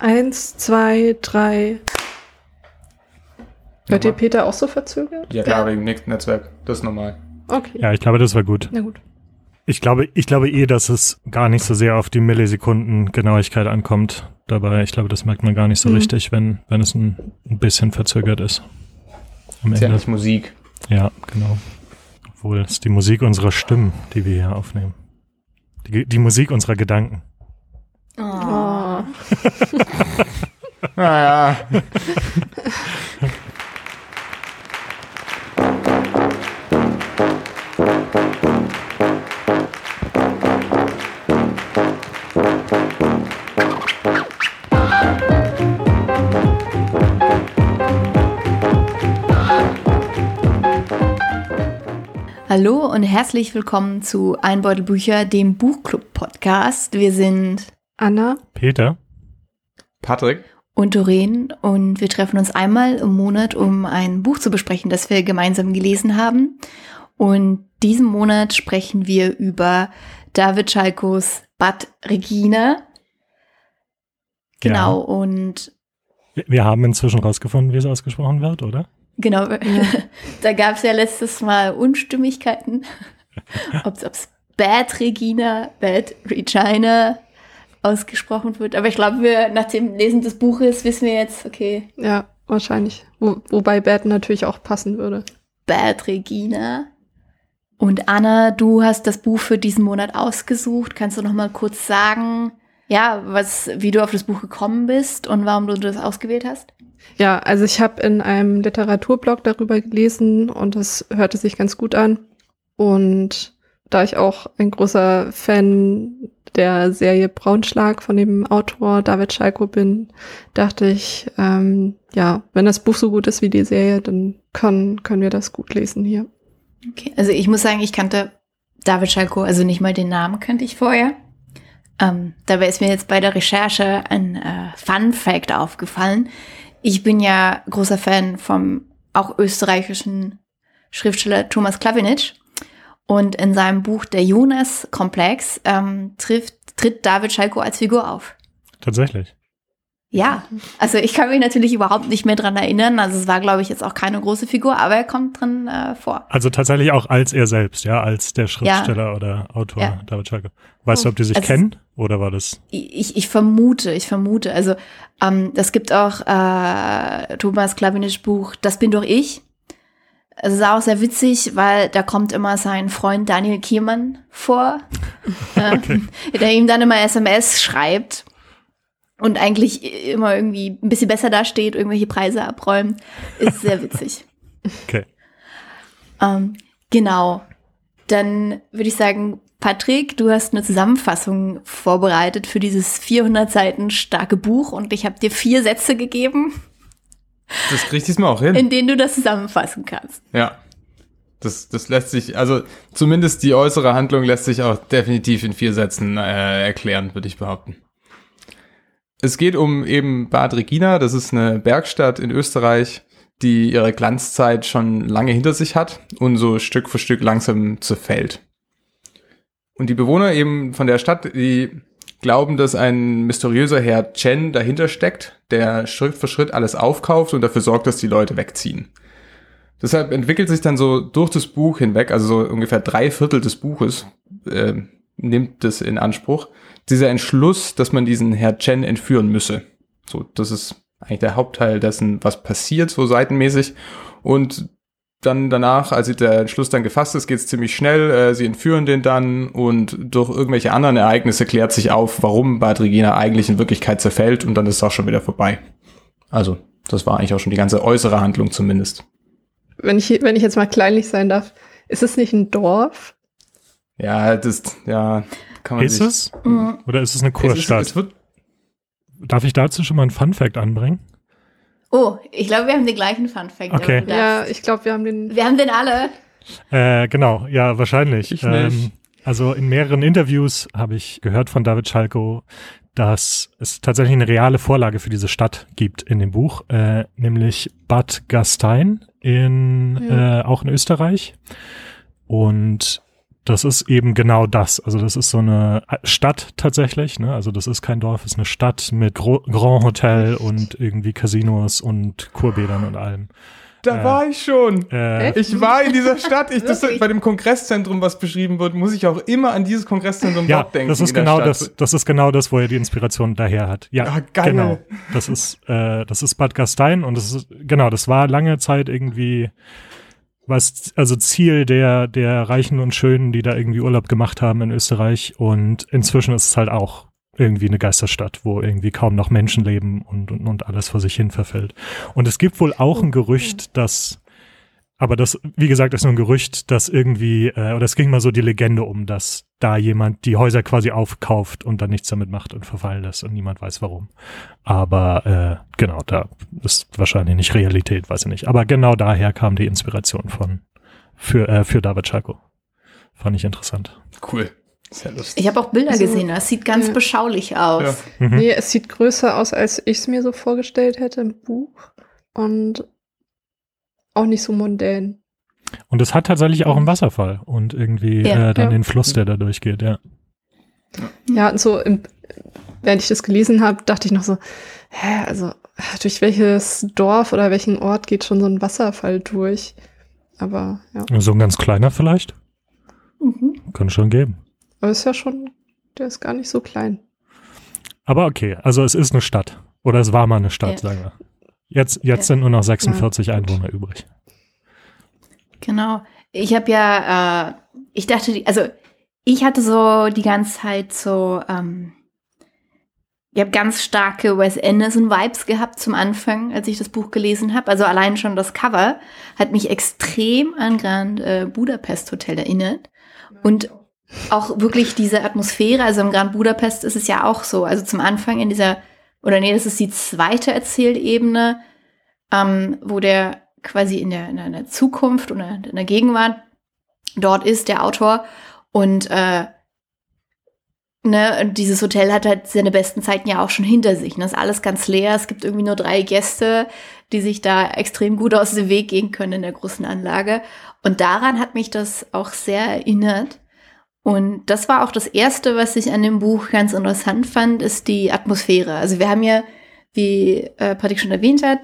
Eins, zwei, drei. Hört ihr Peter auch so verzögert? Ja, klar, wegen Net- Netzwerk. Das ist normal. Okay. Ja, ich glaube, das war gut. Na gut. Ich glaube, ich glaube eh, dass es gar nicht so sehr auf die Millisekunden Genauigkeit ankommt dabei. Ich glaube, das merkt man gar nicht so Mhm. richtig, wenn, wenn es ein, ein bisschen verzögert ist. Am Ist ja Ende. nicht Musik. Ja, genau. Obwohl, es ist die Musik unserer Stimmen, die wir hier aufnehmen. Die, die Musik unserer Gedanken. Oh. Naja. Hallo und herzlich willkommen zu Einbeutelbücher, dem Buchclub-Podcast. Wir sind Anna? Peter? Patrick? und Doreen und wir treffen uns einmal im Monat, um ein Buch zu besprechen, das wir gemeinsam gelesen haben. Und diesen Monat sprechen wir über David Schalkos Bad Regina. Genau, und Wir- Wir haben inzwischen rausgefunden, wie es ausgesprochen wird, oder? Genau, da gab es ja letztes Mal Unstimmigkeiten, ob es Bad Regina, Bad Regina ausgesprochen wird. Aber ich glaube, wir nach dem Lesen des Buches wissen wir jetzt, okay, Ja, wahrscheinlich. Wo, wobei Bad natürlich auch passen würde. Bad Regina. Und Anna, du hast das Buch für diesen Monat ausgesucht. Kannst du noch mal kurz sagen, ja, was, wie du auf das Buch gekommen bist und warum du das ausgewählt hast? Ja, also ich habe in einem Literaturblog darüber gelesen und das hörte sich ganz gut an. Und da ich auch ein großer Fan der Serie Braunschlag von dem Autor David Schalko bin, dachte ich, ähm, ja, wenn das Buch so gut ist wie die Serie, dann können, können wir das gut lesen hier. Okay, also ich muss sagen, ich kannte David Schalko, also nicht mal den Namen kannte ich vorher. Ähm, dabei ist mir jetzt bei der Recherche ein äh, Fun Fact aufgefallen. Ich bin ja großer Fan vom auch österreichischen Schriftsteller Thomas Klawinitsch. Und in seinem Buch Der Jonas-Komplex ähm, trifft, tritt David Schalko als Figur auf. Tatsächlich. Ja, also ich kann mich natürlich überhaupt nicht mehr dran erinnern. Also es war, glaube ich, jetzt auch keine große Figur, aber er kommt drin äh, vor. Also tatsächlich auch als er selbst, ja, als der Schriftsteller oder Autor Ja. David Schalke. Weißt du, ob die sich Also- kennen oder war das? Ich, ich vermute, ich vermute. Also ähm, es gibt auch äh, Thomas Klawinisch Buch Das bin doch ich. Es ist auch sehr witzig, weil da kommt immer sein Freund Daniel Kiermann vor, äh, der ihm dann immer SMS schreibt und eigentlich immer irgendwie ein bisschen besser dasteht, irgendwelche Preise abräumt. Ist sehr witzig. Okay. Ähm, genau. Dann würde ich sagen, Patrick, du hast eine Zusammenfassung vorbereitet für dieses 400 Seiten starke Buch und ich habe dir vier Sätze gegeben, Das kriegt diesmal auch hin. in denen du das zusammenfassen kannst. Ja. Das, das lässt sich, also zumindest die äußere Handlung lässt sich auch definitiv in vier Sätzen äh, erklären, würde ich behaupten. Es geht um eben Bad Regina, das ist eine Bergstadt in Österreich, die ihre Glanzzeit schon lange hinter sich hat und so Stück für Stück langsam zerfällt. Und die Bewohner eben von der Stadt, die glauben, dass ein mysteriöser Herr Chen dahinter steckt, der Schritt für Schritt alles aufkauft und dafür sorgt, dass die Leute wegziehen. Deshalb entwickelt sich dann so durch das Buch hinweg, also so ungefähr drei Viertel des Buches, äh, nimmt das in Anspruch, dieser Entschluss, dass man diesen Herr Chen entführen müsse. So, das ist eigentlich der Hauptteil dessen, was passiert, so seitenmäßig. Und dann danach, als der Entschluss dann gefasst ist, geht es ziemlich schnell. Äh, sie entführen den dann und durch irgendwelche anderen Ereignisse klärt sich auf, warum Bad Regina eigentlich in Wirklichkeit zerfällt und dann ist es auch schon wieder vorbei. Also, das war eigentlich auch schon die ganze äußere Handlung zumindest. Wenn ich, wenn ich jetzt mal kleinlich sein darf, ist es nicht ein Dorf? Ja, das, ja, kann man Ist sich, es? Oder ist es eine Es, ist, Kurstadt? es Darf ich dazu schon mal einen Fun-Fact anbringen? Oh, ich glaube, wir haben den gleichen Fun Fact. Okay. Ja, ich glaube, wir haben den. Wir haben den alle. Äh, genau, ja, wahrscheinlich. Ich nicht. Ähm, also in mehreren Interviews habe ich gehört von David Schalko, dass es tatsächlich eine reale Vorlage für diese Stadt gibt in dem Buch, äh, nämlich Bad Gastein in Ja. äh, auch in Österreich. Und das ist eben genau das. Also das ist so eine Stadt tatsächlich. Ne? Also das ist kein Dorf, es ist eine Stadt mit Gro Grand Hotel und irgendwie Casinos und Kurbädern und allem. Da Äh, war ich schon. Äh, Ich war in dieser Stadt. Ich, das, bei dem Kongresszentrum, was beschrieben wird, muss ich auch immer an dieses Kongresszentrum ja, dort denken. das ist genau Stadt. das. Das ist genau das, wo er die Inspiration daher hat. Ja, Ah, geil. genau. Das ist, äh, das ist Bad Gastein und das ist genau. Das war lange Zeit irgendwie was, also Ziel der der Reichen und Schönen, die da irgendwie Urlaub gemacht haben in Österreich. Und inzwischen ist es halt auch irgendwie eine Geisterstadt, wo irgendwie kaum noch Menschen leben und, und, und alles vor sich hin verfällt. Und es gibt wohl auch ein Gerücht, dass, aber das, wie gesagt, ist nur ein Gerücht, dass irgendwie, äh, oder es ging mal so die Legende um, dass da jemand die Häuser quasi aufkauft und dann nichts damit macht und verfallen lässt und niemand weiß warum. Aber äh, genau, da ist wahrscheinlich nicht Realität, weiß ich nicht. Aber genau daher kam die Inspiration von für, äh, für David Schalko. Fand ich interessant. Cool. Sehr lustig. Ich habe auch Bilder Also, gesehen, das sieht ganz ja. beschaulich aus. Mhm. Nee, es sieht größer aus, als ich es mir so vorgestellt hätte im Buch. Und auch nicht so mondän. Und es hat tatsächlich auch einen Wasserfall und irgendwie Ja. äh, dann Ja. den Fluss, der da durchgeht, ja. Ja, und so, im, während ich das gelesen habe, dachte ich noch so, hä, also durch welches Dorf oder welchen Ort geht schon so ein Wasserfall durch? Aber ja, So ein ganz kleiner vielleicht. Mhm. Kann schon geben. aber ist ja schon, der ist gar nicht so klein. Aber okay, also es ist eine Stadt. Oder es war mal eine Stadt, Ja. sagen wir. Jetzt, jetzt Ja. sind nur noch 46 Ja. Einwohner übrig. Genau. Ich habe ja, äh, ich dachte, also ich hatte so die ganze Zeit so, ähm, ich habe ganz starke Wes Anderson-Vibes gehabt zum Anfang, als ich das Buch gelesen habe. Also allein schon das Cover hat mich extrem an Grand äh, Budapest Hotel erinnert. Und auch wirklich diese Atmosphäre, also im Grand Budapest ist es ja auch so. Also zum Anfang in dieser, oder nee, das ist die zweite Erzählebene, ähm, wo der quasi in der, in der Zukunft oder in der Gegenwart dort ist, der Autor. Und äh, ne, und dieses Hotel hat halt seine besten Zeiten ja auch schon hinter sich. Ne? ist alles ganz leer. Es gibt irgendwie nur drei Gäste, die sich da extrem gut aus dem Weg gehen können in der großen Anlage. Und daran hat mich das auch sehr erinnert. Und das war auch das Erste, was ich an dem Buch ganz interessant fand, ist die Atmosphäre. Also wir haben ja, wie äh, Patrick schon erwähnt hat,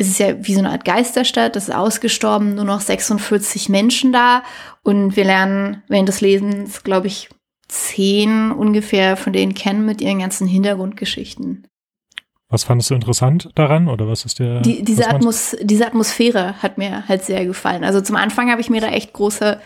es ist ja wie so eine Art Geisterstadt, das ist ausgestorben, nur noch 46 Menschen da. Und wir lernen während des Lesens, glaube ich, zehn ungefähr von denen kennen mit ihren ganzen Hintergrundgeschichten. Was fandest du interessant daran? Oder was ist der. Die, diese, Atmos diese Atmosphäre hat mir halt sehr gefallen. Also zum Anfang habe ich mir da echt große,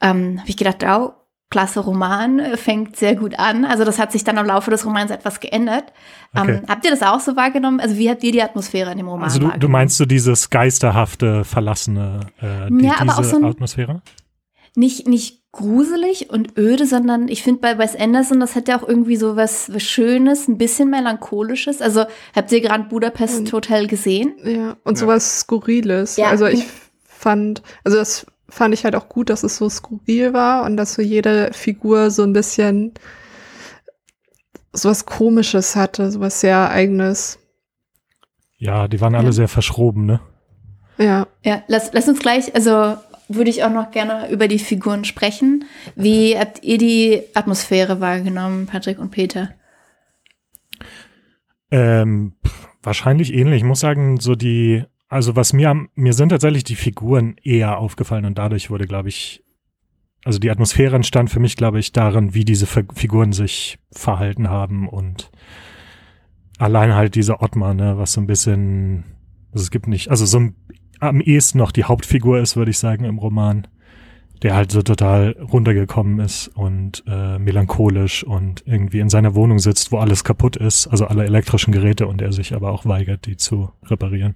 ähm, habe ich gedacht, oh, klasse Roman, äh, fängt sehr gut an. Also das hat sich dann im Laufe des Romans etwas geändert. Okay. Ähm, habt ihr das auch so wahrgenommen? Also wie habt ihr die Atmosphäre in dem Roman Also du, du meinst so dieses geisterhafte, verlassene, äh, die, Ja, aber diese auch so ein- Atmosphäre? nicht, nicht gruselig und öde, sondern ich finde bei Wes Anderson, das hat ja auch irgendwie so was, was Schönes, ein bisschen melancholisches. Also habt ihr Grand Budapest Und- Hotel gesehen? Ja, und Ja. sowas Skurriles. Ja. Also ich fand, also das fand ich halt auch gut, dass es so skurril war und dass so jede Figur so ein bisschen sowas Komisches hatte, sowas sehr Eigenes. Ja, die waren alle Ja. sehr verschroben, ne? Ja, Ja, lass, lass uns gleich, also würde ich auch noch gerne über die Figuren sprechen. Wie habt ihr die Atmosphäre wahrgenommen, Patrick und Peter? Ähm, wahrscheinlich ähnlich. Ich muss sagen, so die, also was mir am, mir sind tatsächlich die Figuren eher aufgefallen und dadurch wurde, glaube ich, also die Atmosphäre entstand für mich, glaube ich, darin, wie diese Fi- Figuren sich verhalten haben und allein halt diese Ottmar, ne, was so ein bisschen, also es gibt nicht, also so ein, am ehesten noch die Hauptfigur ist, würde ich sagen, im Roman, der halt so total runtergekommen ist und äh, melancholisch und irgendwie in seiner Wohnung sitzt, wo alles kaputt ist, also alle elektrischen Geräte und er sich aber auch weigert, die zu reparieren.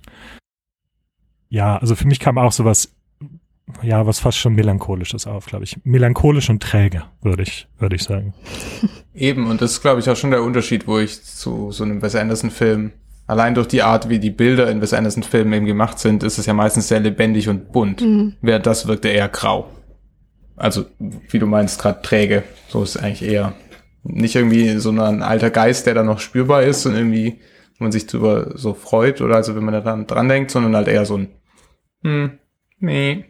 Ja, also für mich kam auch sowas, ja, was fast schon melancholisches auf, glaube ich. Melancholisch und träge, würde ich, würde ich sagen. Eben, und das ist, glaube ich, auch schon der Unterschied, wo ich zu so einem Wes Anderson-Film, allein durch die Art, wie die Bilder in Wes Anderson-Filmen eben gemacht sind, ist es ja meistens sehr lebendig und bunt. Mhm. Während das wirkte eher grau. Also, wie du meinst, gerade träge. So ist es eigentlich eher nicht irgendwie so ein alter Geist, der da noch spürbar ist und irgendwie, wo man sich drüber so freut oder also wenn man da dann dran denkt, sondern halt eher so ein, hm, nee.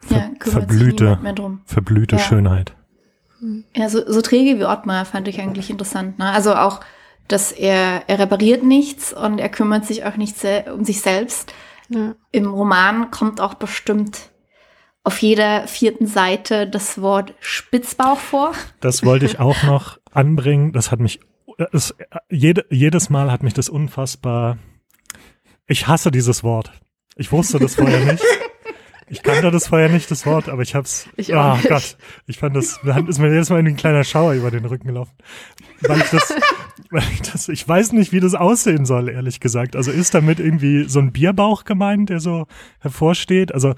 Ver Ja, verblühte, verblühte Ja. Schönheit. Ja, so, so träge wie Ottmar fand ich eigentlich interessant. Ne? Also auch, dass er, er repariert nichts und er kümmert sich auch nicht um sich selbst. Ja. Im Roman kommt auch bestimmt auf jeder vierten Seite das Wort Spitzbauch vor. Das wollte ich auch noch anbringen. Das hat mich, es, jede, jedes Mal hat mich das unfassbar. Ich hasse dieses Wort. Ich wusste das vorher nicht. Ich kannte das vorher nicht, das Wort, aber ich hab's. Ich auch Ah nicht. Gott, ich fand das, da ist mir jedes Mal ein kleiner Schauer über den Rücken gelaufen. Weil ich das, weil ich das, ich weiß nicht, wie das aussehen soll, ehrlich gesagt. Also ist damit irgendwie so ein Bierbauch gemeint, der so hervorsteht? Also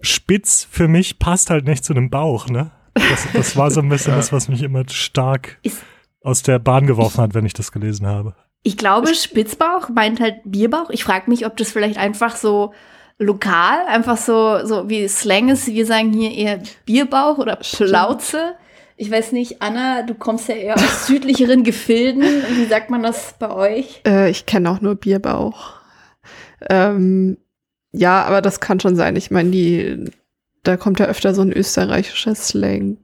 spitz für mich passt halt nicht zu einem Bauch, ne? Das, das war so ein bisschen das, was mich immer stark Ist- aus der Bahn geworfen hat, wenn ich das gelesen habe. Ich glaube, Spitzbauch meint halt Bierbauch. Ich frage mich, ob das vielleicht einfach so lokal, einfach so, so wie Slang ist. Wir sagen hier eher Bierbauch oder. Plauze. Ich weiß nicht, Anna, du kommst ja eher aus südlicheren Gefilden. Wie sagt man das bei euch? Äh, ich kenne auch nur Bierbauch. Ähm, ja, aber das kann schon sein. Ich meine, die, da kommt ja öfter so ein österreichischer Slang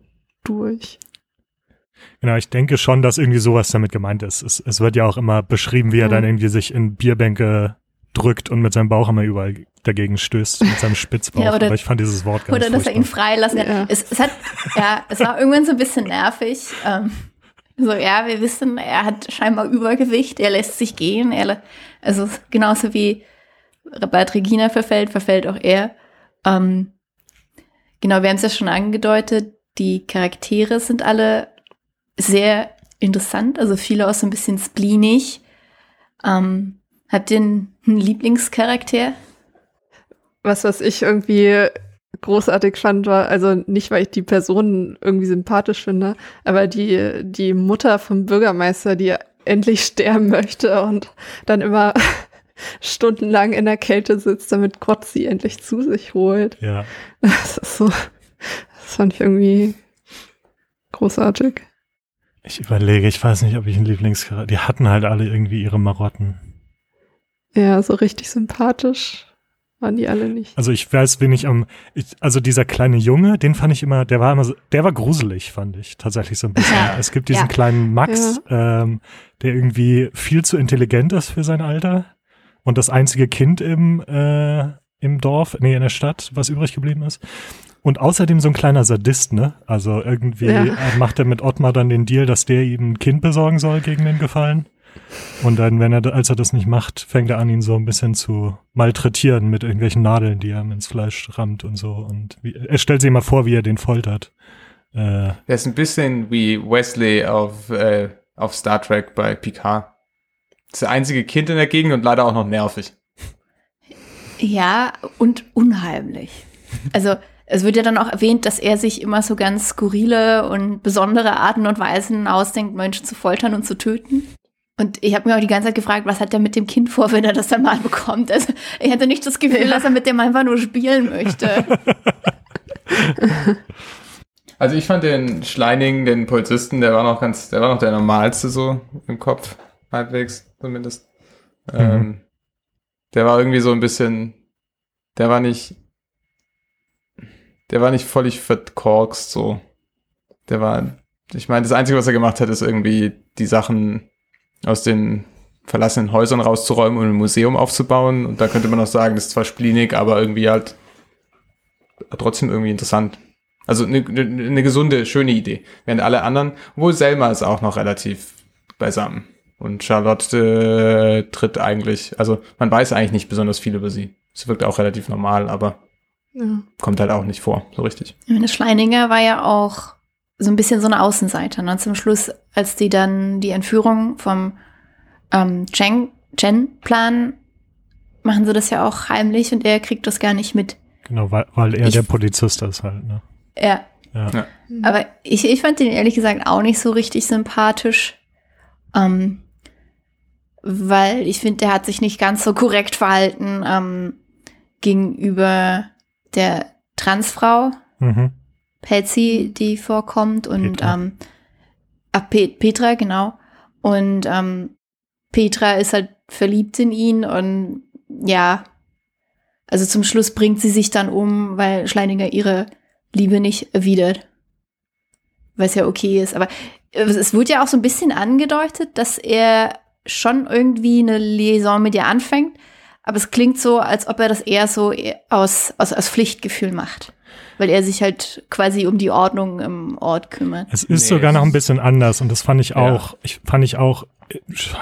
durch. Genau, ich denke schon, dass irgendwie sowas damit gemeint ist. Es, es wird ja auch immer beschrieben, wie er Mhm. dann irgendwie sich in Bierbänke drückt und mit seinem Bauch immer überall dagegen stößt, mit seinem Spitzbauch. Ja, oder- Aber ich fand dieses Wort ganz Oder dass er ihn furchtbar. freilassen kann. Ja. Es, es hat, ja, es war irgendwann so ein bisschen nervig. Ähm, so, ja, wir wissen, er hat scheinbar Übergewicht, er lässt sich gehen. Er, also genauso wie Bad Regina verfällt, verfällt auch er. Ähm, genau, wir haben es ja schon angedeutet, die Charaktere sind alle sehr interessant, also viele auch so ein bisschen spleenig. Ähm, habt ihr einen einen Lieblingscharakter? Was, was ich irgendwie großartig fand, war, also nicht, weil ich die Person irgendwie sympathisch finde, aber die, die Mutter vom Bürgermeister, die endlich sterben möchte und dann immer stundenlang in der Kälte sitzt, damit Gott sie endlich zu sich holt. Ja, Das ist so, das fand ich irgendwie großartig. ich überlege, ich weiß nicht, ob ich einen Lieblingscharakter. Die hatten halt alle irgendwie ihre Marotten. Ja, so richtig sympathisch waren die alle nicht. Also ich weiß, wen ich am, ich, also dieser kleine Junge, den fand ich immer, der war immer, so, der war gruselig, fand ich tatsächlich so ein bisschen. Ja. Es gibt diesen Ja. kleinen Max, ähm, der irgendwie viel zu intelligent ist für sein Alter und das einzige Kind im äh, im Dorf, nee in der Stadt, was übrig geblieben ist. Und außerdem so ein kleiner Sadist, ne? Also irgendwie Ja. macht er mit Ottmar dann den Deal, dass der ihm ein Kind besorgen soll gegen den Gefallen. Und dann, wenn er, als er das nicht macht, fängt er an, ihn so ein bisschen zu malträtieren mit irgendwelchen Nadeln, die er ihm ins Fleisch rammt und so. Und wie, er stellt sich mal vor, wie er den foltert. Äh, Der ist ein bisschen wie Wesley auf, äh, auf Star Trek bei Picard. Das einzige Kind in der Gegend und leider auch noch nervig. Ja, und unheimlich. Also es wird ja dann auch erwähnt, dass er sich immer so ganz skurrile und besondere Arten und Weisen ausdenkt, Menschen zu foltern und zu töten. Und ich habe mir auch die ganze Zeit gefragt, was hat er mit dem Kind vor, wenn er das dann mal bekommt? Also ich hatte nicht das Gefühl, dass er mit dem einfach nur spielen möchte. Also ich fand den Schleining, den Polizisten, der war noch ganz, der war noch der normalste so im Kopf, halbwegs zumindest. Ähm, der war irgendwie so ein bisschen, der war nicht, der war nicht völlig verkorkst so. Der war, ich meine, das Einzige, was er gemacht hat, ist irgendwie die Sachen aus den verlassenen Häusern rauszuräumen und ein Museum aufzubauen. Und da könnte man auch sagen, das ist zwar spleenig, aber irgendwie halt trotzdem irgendwie interessant. Also eine, eine, eine gesunde, schöne Idee. Während alle anderen, obwohl Selma ist auch noch relativ beisammen. Und Charlotte äh, tritt eigentlich, also man weiß eigentlich nicht besonders viel über sie. Sie wirkt auch relativ normal, aber Ja. kommt halt auch nicht vor, so richtig. Ich meine, Schleininger war ja auch so ein bisschen so eine Außenseiter. Ne? Zum Schluss, als die dann die Entführung vom ähm, Chen- Chen-Plan machen sie das ja auch heimlich und er kriegt das gar nicht mit. genau, weil, weil er Ich- der Polizist ist halt, ne? Ja, Ja. Ja. aber ich, ich fand den ehrlich gesagt auch nicht so richtig sympathisch. Ähm, weil ich finde, der hat sich nicht ganz so korrekt verhalten ähm, gegenüber der Transfrau, Mhm. Patsy, die vorkommt und Petra. ähm, ach, Pe Petra, genau. Und ähm, Petra ist halt verliebt in ihn und ja, Also zum Schluss bringt sie sich dann um, weil Schleininger ihre Liebe nicht erwidert. Was ja okay ist. Aber es wurde ja auch so ein bisschen angedeutet, dass er schon irgendwie eine Liaison mit ihr anfängt. Aber es klingt so, als ob er das eher so aus, aus, aus Pflichtgefühl macht. Weil er sich halt quasi um die Ordnung im Ort kümmert. Es ist nee, sogar noch ein bisschen anders und das fand ich auch, ja. ich fand ich auch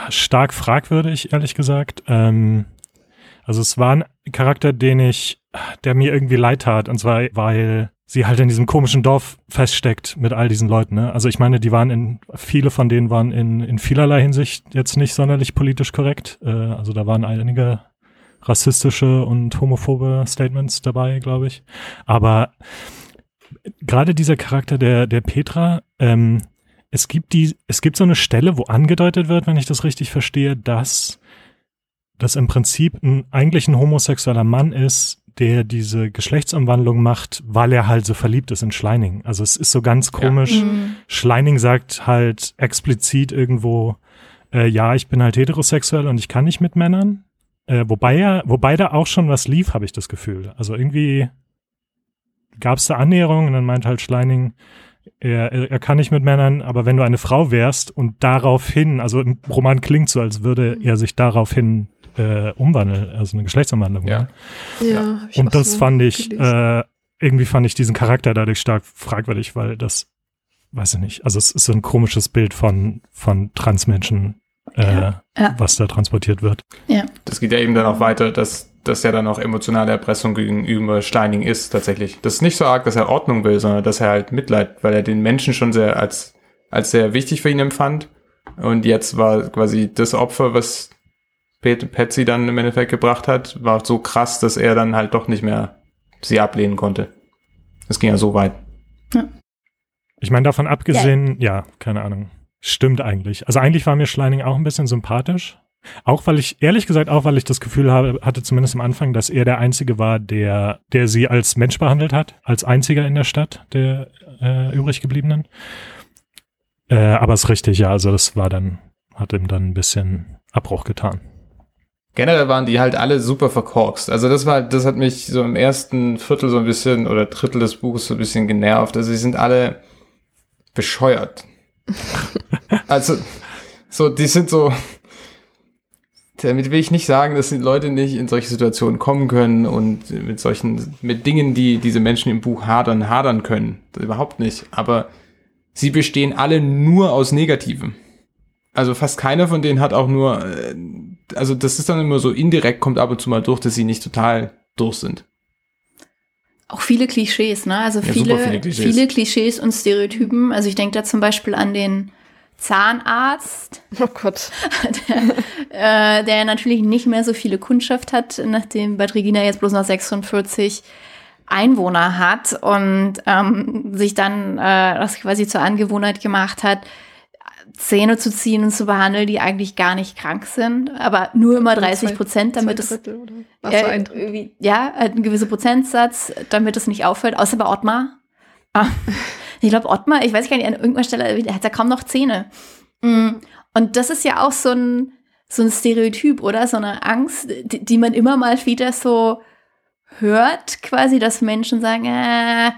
stark fragwürdig, ehrlich gesagt. Ähm, also es war ein Charakter, den ich, der mir irgendwie leid tat. Und zwar, weil sie halt in diesem komischen Dorf feststeckt mit all diesen Leuten. Ne? Also ich meine, die waren in, viele von denen waren in, in vielerlei Hinsicht jetzt nicht sonderlich politisch korrekt. Äh, also da waren einige rassistische und homophobe Statements dabei, glaube ich. Aber gerade dieser Charakter der, der Petra, ähm, es gibt die, es gibt so eine Stelle, wo angedeutet wird, wenn ich das richtig verstehe, dass das im Prinzip ein, eigentlich ein homosexueller Mann ist, der diese Geschlechtsumwandlung macht, weil er halt so verliebt ist in Schleining. Also es ist so ganz komisch. Ja. Mhm. Schleining sagt halt explizit irgendwo, äh, ja, ich bin halt heterosexuell und ich kann nicht mit Männern. Äh, wobei er, wobei da auch schon was lief, habe ich das Gefühl. Also irgendwie gab es da Annäherung und dann meint halt Schleining, er, er kann nicht mit Männern, aber wenn du eine Frau wärst und daraufhin, also im Roman klingt so, als würde er sich daraufhin äh, umwandeln, also eine Geschlechtsumwandlung. Ja. ja. ja und das so fand ich, äh, irgendwie fand ich diesen Charakter dadurch stark fragwürdig, weil das, weiß ich nicht, also es ist so ein komisches Bild von, von Transmenschen, äh, ja. Ja. was da transportiert wird. Ja. Das geht ja eben dann auch weiter, dass das ja dann auch emotionale Erpressung gegenüber Steining ist tatsächlich. Das ist nicht so arg, dass er Ordnung will, sondern dass er halt Mitleid, weil er den Menschen schon sehr als, als sehr wichtig für ihn empfand. Und jetzt war quasi das Opfer, was Patsy dann im Endeffekt gebracht hat, war so krass, dass er dann halt doch nicht mehr sie ablehnen konnte. Es ging ja so weit. Ja. Ich meine, davon abgesehen, ja. ja, keine Ahnung. Stimmt eigentlich. Also eigentlich war mir Schleining auch ein bisschen sympathisch. Auch weil ich, ehrlich gesagt, auch weil ich das Gefühl habe, hatte zumindest am Anfang, dass er der Einzige war, der, der sie als Mensch behandelt hat, als einziger in der Stadt, der äh, übrig gebliebenen. Äh, aber es ist richtig, ja, also das war dann, hat ihm dann ein bisschen Abbruch getan generell waren die halt alle super verkorkst. Also das war, das hat mich so im ersten Viertel so ein bisschen oder Drittel des Buches so ein bisschen genervt. Also sie sind alle bescheuert. also so, die sind so. Damit will ich nicht sagen, dass die Leute nicht in solche Situationen kommen können und mit solchen, mit Dingen, die diese Menschen im Buch hadern, hadern können. Das überhaupt nicht. Aber sie bestehen alle nur aus Negativem. Also fast keiner von denen hat auch nur, äh, also das ist dann immer so indirekt, kommt ab und zu mal durch, dass sie nicht total durch sind. Auch viele Klischees, ne? Also ja, viele, viele Klischees. viele, Klischees. und Stereotypen. Also ich denke da zum Beispiel an den Zahnarzt. Oh Gott. der, äh, der natürlich nicht mehr so viele Kundschaft hat, nachdem Bad Regina jetzt bloß noch 46 Einwohner hat und ähm, sich dann äh, das quasi zur Angewohnheit gemacht hat, Zähne zu ziehen und zu behandeln, die eigentlich gar nicht krank sind, aber nur immer 30 Prozent, damit es äh, ja ein gewisser Prozentsatz, damit es nicht auffällt, außer bei Ottmar. Ich glaube Ottmar, ich weiß gar nicht, an irgendeiner Stelle der hat er kaum noch Zähne. Mm, und das ist ja auch so ein so ein Stereotyp, oder so eine Angst, die, die man immer mal wieder so hört, quasi, dass Menschen sagen, äh,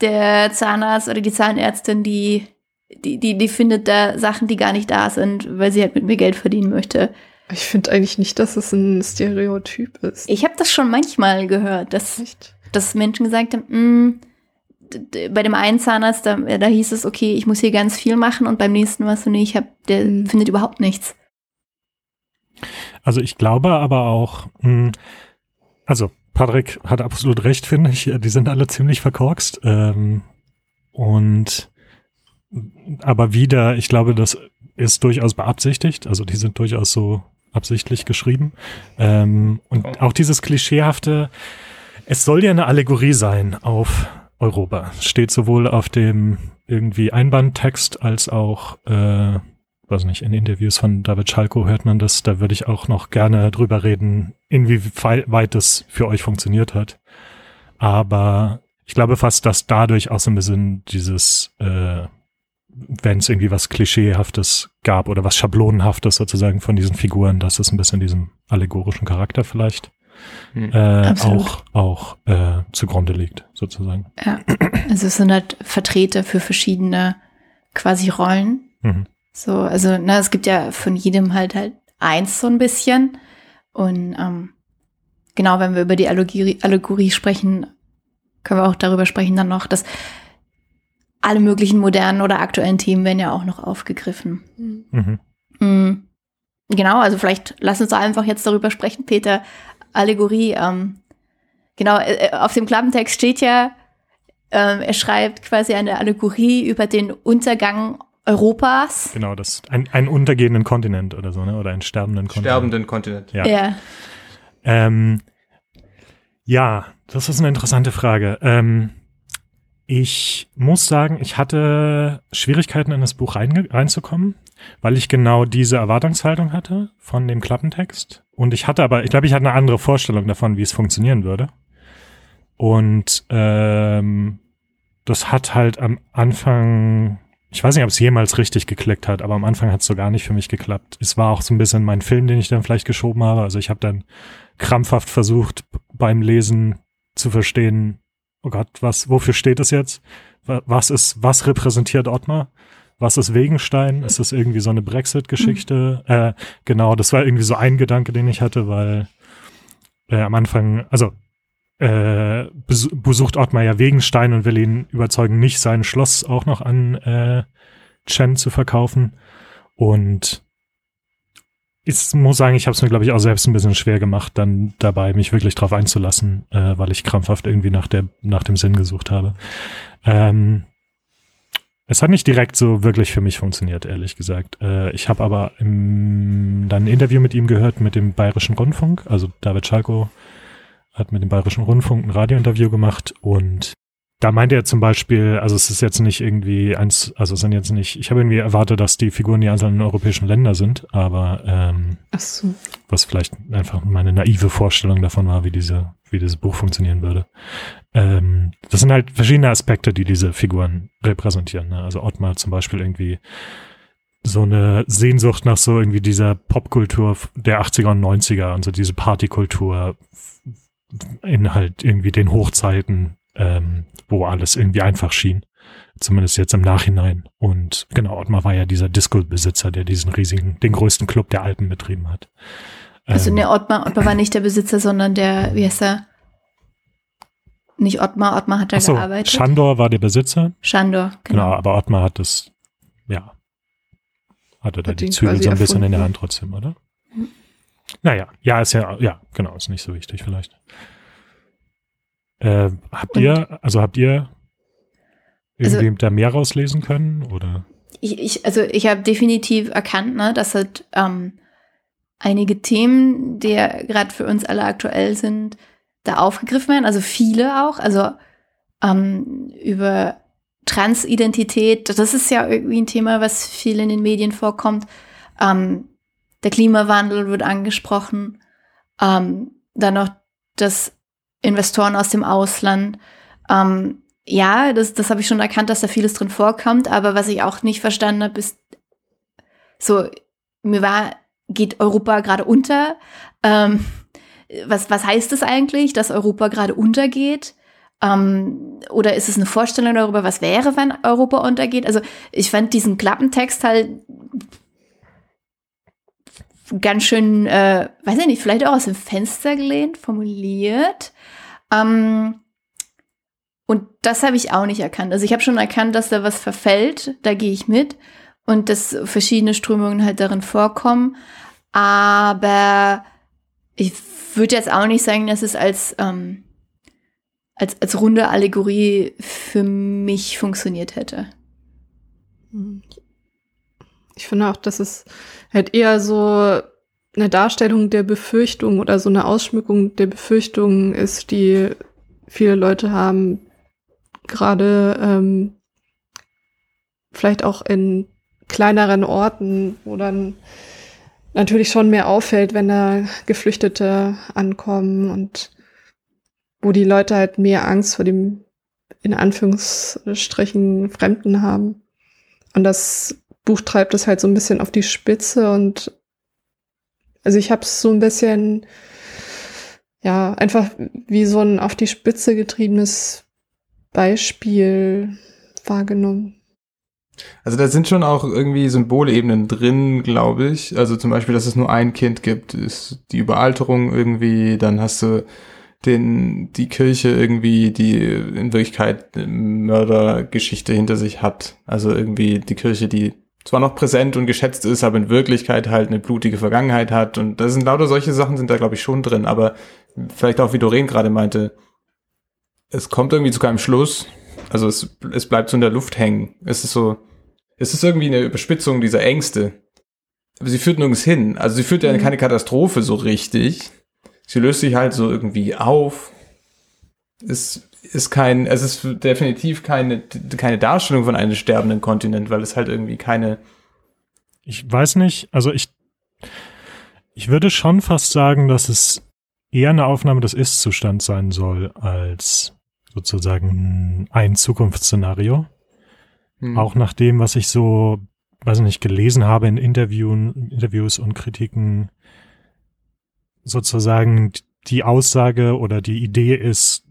der Zahnarzt oder die Zahnärztin, die die, die, die findet da Sachen, die gar nicht da sind, weil sie halt mit mir Geld verdienen möchte. Ich finde eigentlich nicht, dass es ein Stereotyp ist. Ich habe das schon manchmal gehört, dass, dass Menschen gesagt haben, mm, bei dem einen Zahnarzt, da, da hieß es, okay, ich muss hier ganz viel machen und beim nächsten was so, nee, ich hab, der mhm. findet überhaupt nichts. Also ich glaube aber auch, mh, hm, also Patrick hat absolut recht, finde ich. Die sind alle ziemlich verkorkst. Ähm, und aber wieder, ich glaube, das ist durchaus beabsichtigt. Also die sind durchaus so absichtlich geschrieben. Ähm, und auch dieses klischeehafte, es soll ja eine Allegorie sein auf Europa. Steht sowohl auf dem irgendwie Einbandtext als auch, äh, weiß nicht, in Interviews von David Schalko hört man das. Da würde ich auch noch gerne drüber reden, inwieweit das für euch funktioniert hat. Aber ich glaube fast, dass dadurch auch so ein bisschen dieses äh, wenn es irgendwie was Klischeehaftes gab oder was Schablonenhaftes sozusagen von diesen Figuren, dass es ein bisschen diesem allegorischen Charakter vielleicht Hm. äh, auch, auch äh, zugrunde liegt, sozusagen. Ja. Also es sind halt Vertreter für verschiedene quasi Rollen. Mhm. So, also, na, es gibt ja von jedem halt halt eins so ein bisschen. Und ähm, genau, wenn wir über die Allegorie, Allegorie sprechen, können wir auch darüber sprechen dann noch, dass alle möglichen modernen oder aktuellen Themen werden ja auch noch aufgegriffen. Mhm. Mhm. Genau, also vielleicht lass uns einfach jetzt darüber sprechen, Peter. Allegorie, ähm, genau, äh, auf dem Klappentext steht ja, ähm, er schreibt quasi eine Allegorie über den Untergang Europas. Genau, das ein, einen untergehenden Kontinent oder so, ne? Oder einen sterbenden Kontinent. Sterbenden Kontinent. Ja. Ja. Ähm, ja, das ist eine interessante Frage. Ähm, ich muss sagen, ich hatte Schwierigkeiten in das Buch reinge- reinzukommen, weil ich genau diese Erwartungshaltung hatte von dem Klappentext. Und ich hatte aber, ich glaube, ich hatte eine andere Vorstellung davon, wie es funktionieren würde. Und ähm, das hat halt am Anfang, ich weiß nicht, ob es jemals richtig geklickt hat, aber am Anfang hat es so gar nicht für mich geklappt. Es war auch so ein bisschen mein Film, den ich dann vielleicht geschoben habe. Also ich habe dann krampfhaft versucht, beim Lesen zu verstehen, oh Gott, was, wofür steht es jetzt? Wa- Was ist, was repräsentiert Ottmar? Was ist Wegenstein? Ist das irgendwie so eine Brexit-Geschichte? Äh, genau, das war irgendwie so ein Gedanke, den ich hatte, weil äh, am Anfang, also äh, bes besucht Ottmar ja Wegenstein und will ihn überzeugen, nicht sein Schloss auch noch an äh, Chen zu verkaufen. Und ich muss sagen, ich habe es mir, glaube ich, auch selbst ein bisschen schwer gemacht, dann dabei mich wirklich drauf einzulassen, äh, weil ich krampfhaft irgendwie nach, der, nach dem Sinn gesucht habe. Ähm, es hat nicht direkt so wirklich für mich funktioniert, ehrlich gesagt. Äh, ich habe aber im, dann ein Interview mit ihm gehört mit dem Bayerischen Rundfunk. Also David Schalko hat mit dem Bayerischen Rundfunk ein Radiointerview gemacht und da meinte er zum Beispiel, also es ist jetzt nicht irgendwie eins, also es sind jetzt nicht, ich habe irgendwie erwartet, dass die Figuren die einzelnen europäischen Länder sind, aber ähm, Ach so. was vielleicht einfach meine naive Vorstellung davon war, wie diese, wie dieses Buch funktionieren würde. Ähm, das sind halt verschiedene Aspekte, die diese Figuren repräsentieren. Ne? Also Ottmar zum Beispiel irgendwie so eine Sehnsucht nach so irgendwie dieser Popkultur der 80er und 90er und so diese Partykultur in halt irgendwie den Hochzeiten, ähm, wo alles irgendwie einfach schien. Zumindest jetzt im Nachhinein. Und genau, Ottmar war ja dieser Disco-Besitzer, der diesen riesigen, den größten Club der Alpen betrieben hat. Also Ähm, ne, Ottmar, Ottmar war nicht der Besitzer, sondern der, wie heißt er? Nicht Ottmar, Ottmar hat da so, gearbeitet. Chandor war der Besitzer, Schandor, genau. genau. aber Ottmar hat das, ja, hatte da Hat die Zügel so ein bisschen in der erfunden. Hand trotzdem, oder? Mhm. Naja, ja, ist ja, ja, genau, ist nicht so wichtig vielleicht. Äh, habt Und- ihr, also habt ihr Also- irgendwie da mehr rauslesen können, oder? Ich, ich, also ich habe definitiv erkannt, ne, dass halt ähm, einige Themen, die ja gerade für uns alle aktuell sind, da aufgegriffen werden. Also viele auch. Also ähm, über Transidentität, das ist ja irgendwie ein Thema, was viel in den Medien vorkommt. Ähm, der Klimawandel wird angesprochen. Ähm, dann noch das Investoren aus dem Ausland. Ähm, ja, das, das habe ich schon erkannt, dass da vieles drin vorkommt, aber was ich auch nicht verstanden habe, ist so, mir war, geht Europa gerade unter? Ähm, was, was heißt das eigentlich, dass Europa gerade untergeht? Ähm, oder ist es eine Vorstellung darüber, was wäre, wenn Europa untergeht? Also ich fand diesen Klappentext halt ganz schön, äh, weiß ich nicht, vielleicht auch aus dem Fenster gelehnt, formuliert. Ähm, und das habe ich auch nicht erkannt. Also ich habe schon erkannt, dass da was verfällt, da gehe ich mit und dass verschiedene Strömungen halt darin vorkommen. Aber ich würde jetzt auch nicht sagen, dass es als, ähm, als, als runde Allegorie für mich funktioniert hätte. Hm. Ich finde auch, dass es halt eher so eine Darstellung der Befürchtung oder so eine Ausschmückung der Befürchtungen ist, die viele Leute haben, gerade ähm, vielleicht auch in kleineren Orten, wo dann natürlich schon mehr auffällt, wenn da Geflüchtete ankommen und wo die Leute halt mehr Angst vor dem in Anführungsstrichen Fremden haben. Und das Buch treibt es halt so ein bisschen auf die Spitze und also ich habe es so ein bisschen ja, einfach wie so ein auf die Spitze getriebenes Beispiel wahrgenommen. Also da sind schon auch irgendwie Symbolebenen drin, glaube ich. Also zum Beispiel, dass es nur ein Kind gibt, ist die Überalterung irgendwie. Dann hast du den, die Kirche irgendwie, die in Wirklichkeit eine Mördergeschichte hinter sich hat. Also irgendwie die Kirche, die zwar noch präsent und geschätzt ist, aber in Wirklichkeit halt eine blutige Vergangenheit hat. Und da sind lauter solche Sachen sind da, glaube ich, schon drin. Aber vielleicht auch, wie Doreen gerade meinte, es kommt irgendwie zu keinem Schluss. Also es, es bleibt so in der Luft hängen. Es ist so, es ist irgendwie eine Überspitzung dieser Ängste. Aber sie führt nirgends hin. Also sie führt ja mhm. keine Katastrophe so richtig. Sie löst sich halt so irgendwie auf. Es ist kein, es ist definitiv keine, keine Darstellung von einem sterbenden Kontinent, weil es halt irgendwie keine. Ich weiß nicht, also ich, ich würde schon fast sagen, dass es eher eine Aufnahme des Ist-Zustands sein soll, als sozusagen ein Zukunftsszenario. Hm. Auch nach dem, was ich so, weiß nicht, gelesen habe in Interviewen, Interviews und Kritiken, sozusagen die Aussage oder die Idee ist,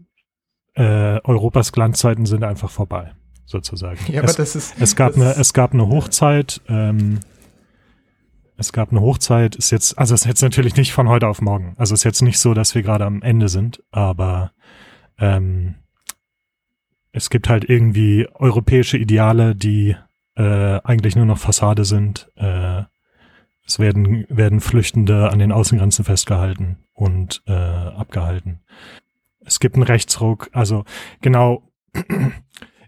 äh, Europas Glanzzeiten sind einfach vorbei, sozusagen. Ja, es, aber das ist. Es gab, eine, es gab eine Hochzeit, ähm, es gab eine Hochzeit, ist jetzt, also ist jetzt natürlich nicht von heute auf morgen. Also ist jetzt nicht so, dass wir gerade am Ende sind, aber ähm, es gibt halt irgendwie europäische Ideale, die äh, eigentlich nur noch Fassade sind. Äh, es werden, werden Flüchtende an den Außengrenzen festgehalten und äh, abgehalten. Es gibt einen Rechtsruck, also genau,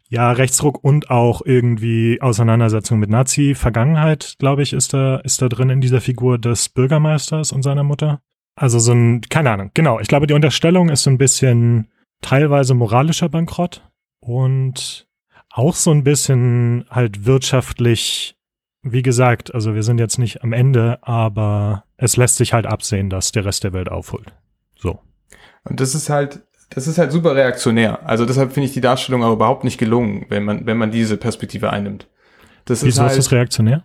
ja, Rechtsruck und auch irgendwie Auseinandersetzung mit Nazi-Vergangenheit, glaube ich, ist da, ist da drin in dieser Figur des Bürgermeisters und seiner Mutter. Also so ein, keine Ahnung, genau. Ich glaube, die Unterstellung ist so ein bisschen teilweise moralischer Bankrott und auch so ein bisschen halt wirtschaftlich, wie gesagt, also wir sind jetzt nicht am Ende, aber es lässt sich halt absehen, dass der Rest der Welt aufholt. So. Und das ist halt, das ist halt super reaktionär. Also deshalb finde ich die Darstellung aber überhaupt nicht gelungen, wenn man, wenn man diese Perspektive einnimmt. Das Wieso ist, halt, ist das reaktionär?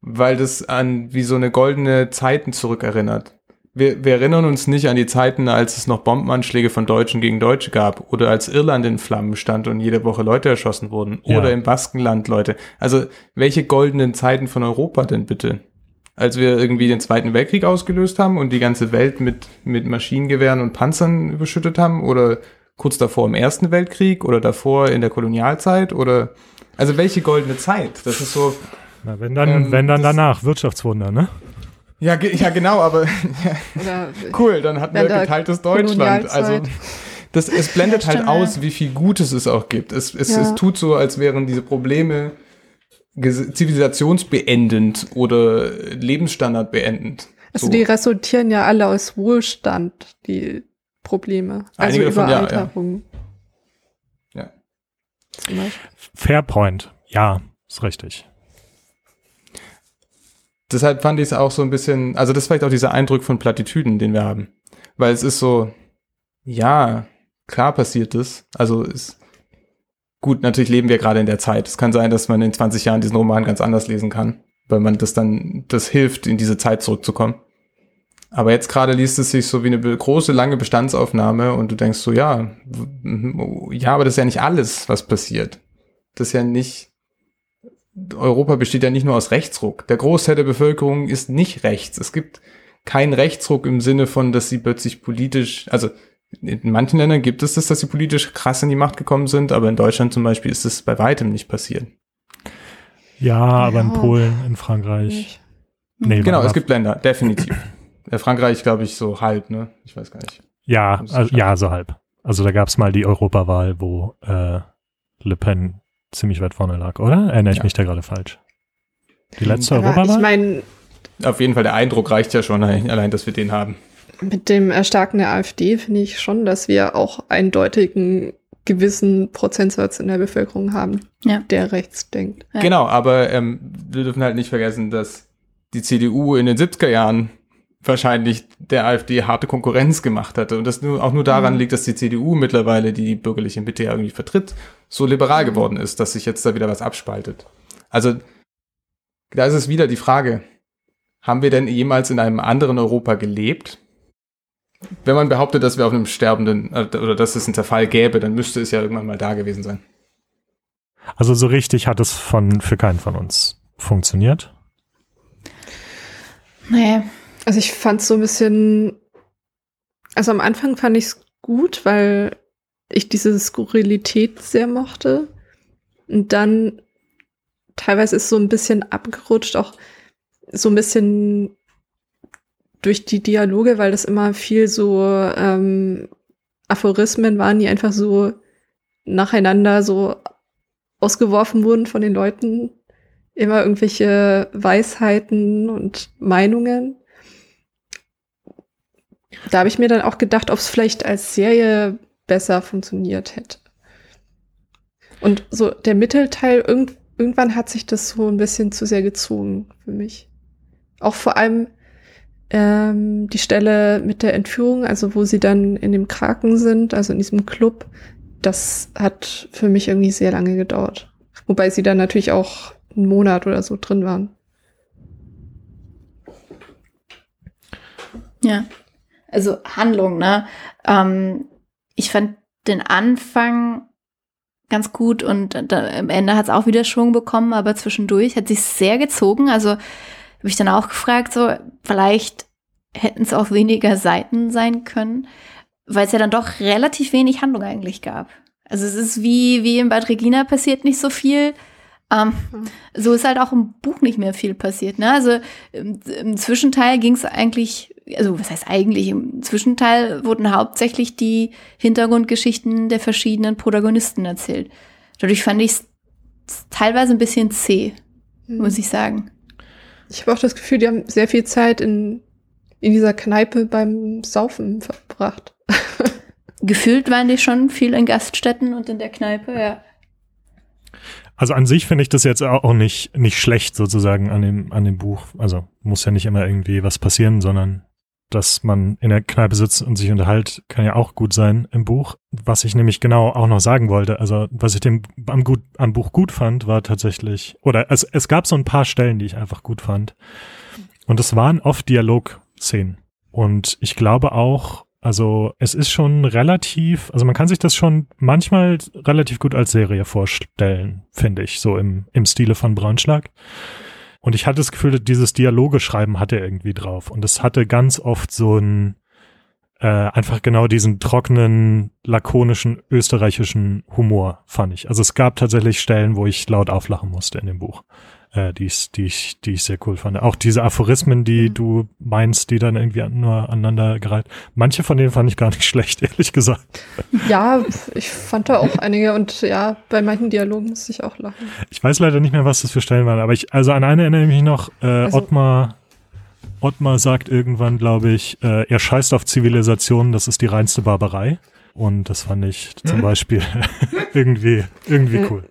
Weil das an wie so eine goldene Zeiten zurückerinnert wir, wir erinnern uns nicht an die Zeiten, als es noch Bombenanschläge von Deutschen gegen Deutsche gab oder als Irland in Flammen stand und jede Woche Leute erschossen wurden ja. oder im Baskenland Leute. Also welche goldenen Zeiten von Europa denn bitte? Als wir irgendwie den Zweiten Weltkrieg ausgelöst haben und die ganze Welt mit, mit Maschinengewehren und Panzern überschüttet haben oder kurz davor im Ersten Weltkrieg oder davor in der Kolonialzeit oder also welche goldene Zeit? Das ist so. Na, wenn dann, ähm, wenn dann danach Wirtschaftswunder, ne? Ja, ge ja genau, aber ja, cool, dann hatten wir geteiltes Deutschland. Also das, es blendet ja, halt aus, wie viel Gutes es auch gibt. Es, es, ja. es tut so, als wären diese Probleme zivilisationsbeendend oder Lebensstandard beendend. Also so. die resultieren ja alle aus Wohlstand, die Probleme. Also Einige Überalterung. Ja, ja. Fairpoint, ja, ist richtig deshalb fand ich es auch so ein bisschen, also das ist vielleicht auch dieser Eindruck von Plattitüden, den wir haben. Weil es ist so, ja, klar passiert es. Also ist gut, natürlich leben wir gerade in der Zeit. Es kann sein, dass man in 20 Jahren diesen Roman ganz anders lesen kann, weil man das dann, das hilft, in diese Zeit zurückzukommen. Aber jetzt gerade liest es sich so wie eine große, lange Bestandsaufnahme und du denkst so, ja, ja, aber das ist ja nicht alles, was passiert. Das ist ja nicht, Europa besteht ja nicht nur aus Rechtsruck. Der Großteil der Bevölkerung ist nicht rechts. Es gibt keinen Rechtsruck im Sinne von, dass sie plötzlich politisch, also in manchen Ländern gibt es das, dass sie politisch krass in die Macht gekommen sind, aber in Deutschland zum Beispiel ist es bei weitem nicht passiert. Ja, aber ja. in Polen, in Frankreich. Nee, genau, es gibt Länder, definitiv. In Frankreich, glaube ich, so halb, ne? Ich weiß gar nicht. Ja, also, ja, so halb. Also da gab es mal die Europawahl, wo äh, Le Pen ziemlich weit vorne lag, oder? Erinnere ich ja. mich da gerade falsch? Die letzte Aber Europawahl? Ich meine, auf jeden Fall der Eindruck reicht ja schon allein, dass wir den haben. Mit dem Erstarken der AfD finde ich schon, dass wir auch eindeutigen gewissen Prozentsatz in der Bevölkerung haben, ja. der rechts denkt. Ja. Genau, aber ähm, wir dürfen halt nicht vergessen, dass die CDU in den 70er Jahren wahrscheinlich der AfD harte Konkurrenz gemacht hatte. Und das nur, auch nur daran mhm. liegt, dass die CDU mittlerweile, die die bürgerliche Mitte ja irgendwie vertritt, so liberal mhm. geworden ist, dass sich jetzt da wieder was abspaltet. Also da ist es wieder die Frage, haben wir denn jemals in einem anderen Europa gelebt? Wenn man behauptet, dass wir auf einem sterbenden äh, oder dass es einen Zerfall gäbe, dann müsste es ja irgendwann mal da gewesen sein. Also so richtig hat es von für keinen von uns funktioniert. Nee. Also ich fand es so ein bisschen, also am Anfang fand ich es gut, weil ich diese Skurrilität sehr mochte. Und dann teilweise ist so ein bisschen abgerutscht, auch so ein bisschen durch die Dialoge, weil das immer viel so ähm, Aphorismen waren, die einfach so nacheinander so ausgeworfen wurden von den Leuten. Immer irgendwelche Weisheiten und Meinungen. Da habe ich mir dann auch gedacht, ob es vielleicht als Serie besser funktioniert hätte. Und so der Mittelteil, irgend, irgendwann hat sich das so ein bisschen zu sehr gezogen für mich. Auch vor allem ähm, die Stelle mit der Entführung, also wo sie dann in dem Kraken sind, also in diesem Club, das hat für mich irgendwie sehr lange gedauert. Wobei sie dann natürlich auch einen Monat oder so drin waren. Ja. Also Handlung, ne? Ähm, ich fand den Anfang ganz gut und da, am Ende hat es auch wieder Schwung bekommen, aber zwischendurch hat sich sehr gezogen. Also habe ich dann auch gefragt, so vielleicht hätten es auch weniger Seiten sein können, weil es ja dann doch relativ wenig Handlung eigentlich gab. Also es ist wie, wie in Bad Regina passiert nicht so viel. Ähm, mhm. So ist halt auch im Buch nicht mehr viel passiert. Ne? Also im, im Zwischenteil ging es eigentlich, also was heißt eigentlich, im Zwischenteil wurden hauptsächlich die Hintergrundgeschichten der verschiedenen Protagonisten erzählt. Dadurch fand ich es teilweise ein bisschen zäh, mhm. muss ich sagen. Ich habe auch das Gefühl, die haben sehr viel Zeit in, in dieser Kneipe beim Saufen verbracht. Gefühlt waren die schon viel in Gaststätten und in der Kneipe, ja. Also an sich finde ich das jetzt auch nicht, nicht schlecht sozusagen an dem, an dem Buch. Also muss ja nicht immer irgendwie was passieren, sondern dass man in der Kneipe sitzt und sich unterhält, kann ja auch gut sein im Buch. Was ich nämlich genau auch noch sagen wollte, also was ich dem am, gut, am Buch gut fand, war tatsächlich, oder es, es gab so ein paar Stellen, die ich einfach gut fand. Und es waren oft Dialogszenen. Und ich glaube auch, also es ist schon relativ, also man kann sich das schon manchmal relativ gut als Serie vorstellen, finde ich, so im, im Stile von Braunschlag. Und ich hatte das Gefühl, dieses Dialoge schreiben hatte irgendwie drauf. Und es hatte ganz oft so ein, äh, einfach genau diesen trockenen, lakonischen, österreichischen Humor, fand ich. Also es gab tatsächlich Stellen, wo ich laut auflachen musste in dem Buch äh, die, ich, die, ich, die ich sehr cool fand. Auch diese Aphorismen, die mhm. du meinst, die dann irgendwie nur aneinander gereiht. Manche von denen fand ich gar nicht schlecht, ehrlich gesagt. Ja, ich fand da auch einige und ja, bei manchen Dialogen musste ich auch lachen. Ich weiß leider nicht mehr, was das für Stellen waren, aber ich, also an eine erinnere ich mich noch, äh, also, Ottmar, Ottmar sagt irgendwann, glaube ich, äh, er scheißt auf Zivilisation, das ist die reinste Barbarei. Und das fand ich zum hm? Beispiel irgendwie, irgendwie cool.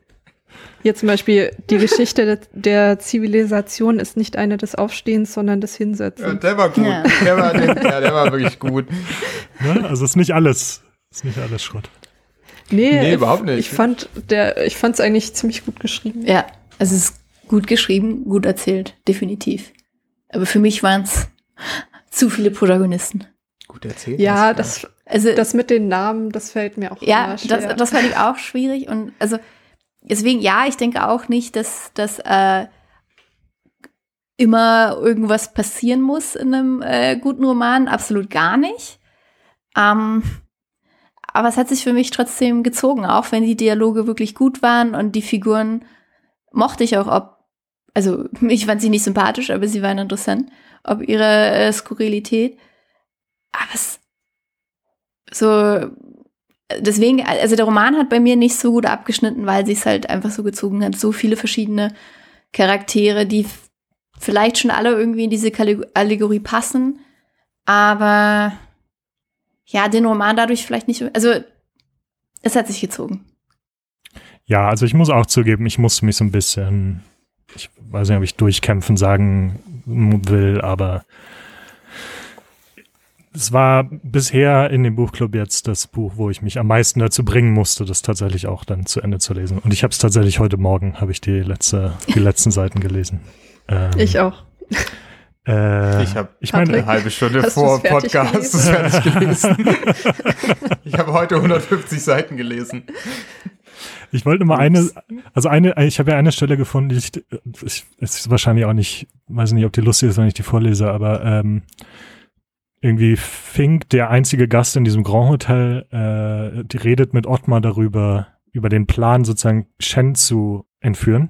Hier zum Beispiel, die Geschichte der, der Zivilisation ist nicht eine des Aufstehens, sondern des Hinsetzens. Ja, der war gut. Ja. Der, war, der, ja, der war wirklich gut. Ja, also ist nicht alles, ist nicht alles Schrott. Nee, nee überhaupt nicht. Ich fand der, ich fand es eigentlich ziemlich gut geschrieben. Ja, es ist gut geschrieben, gut erzählt, definitiv. Aber für mich waren es zu viele Protagonisten. Gut erzählt. Ja, das, also, das mit den Namen, das fällt mir auch Ja, das, das fand ich auch schwierig und also deswegen, ja, ich denke auch nicht, dass, dass äh, immer irgendwas passieren muss in einem äh, guten Roman. Absolut gar nicht. Ähm, aber es hat sich für mich trotzdem gezogen, auch wenn die Dialoge wirklich gut waren und die Figuren mochte ich auch, ob, also ich fand sie nicht sympathisch, aber sie waren interessant, ob ihre äh, Skurrilität. Aber es so deswegen, also der Roman hat bei mir nicht so gut abgeschnitten, weil sie es halt einfach so gezogen hat. So viele verschiedene Charaktere, die vielleicht schon alle irgendwie in diese Allegorie passen, aber ja, den Roman dadurch vielleicht nicht, also es hat sich gezogen. Ja, also ich muss auch zugeben, ich musste mich so ein bisschen, ich weiß nicht, ob ich durchkämpfen sagen will, aber es war bisher in dem Buchclub jetzt das Buch, wo ich mich am meisten dazu bringen musste, das tatsächlich auch dann zu Ende zu lesen. Und ich habe es tatsächlich heute Morgen, habe ich die letzte, die letzten Seiten gelesen. Ähm, ich auch. Äh, Ich habe ich meine, eine halbe Stunde vor Podcast das fertig gelesen. ich habe heute 150 Seiten gelesen. Ich wollte mal eine, also eine, ich habe ja eine Stelle gefunden, die ich, ich es ist wahrscheinlich auch nicht, weiß nicht, ob die lustig ist, wenn ich die vorlese, aber ähm, irgendwie Fink, der einzige Gast in diesem Grand Hotel, äh, die redet mit Ottmar darüber, über den Plan, sozusagen Shen zu entführen.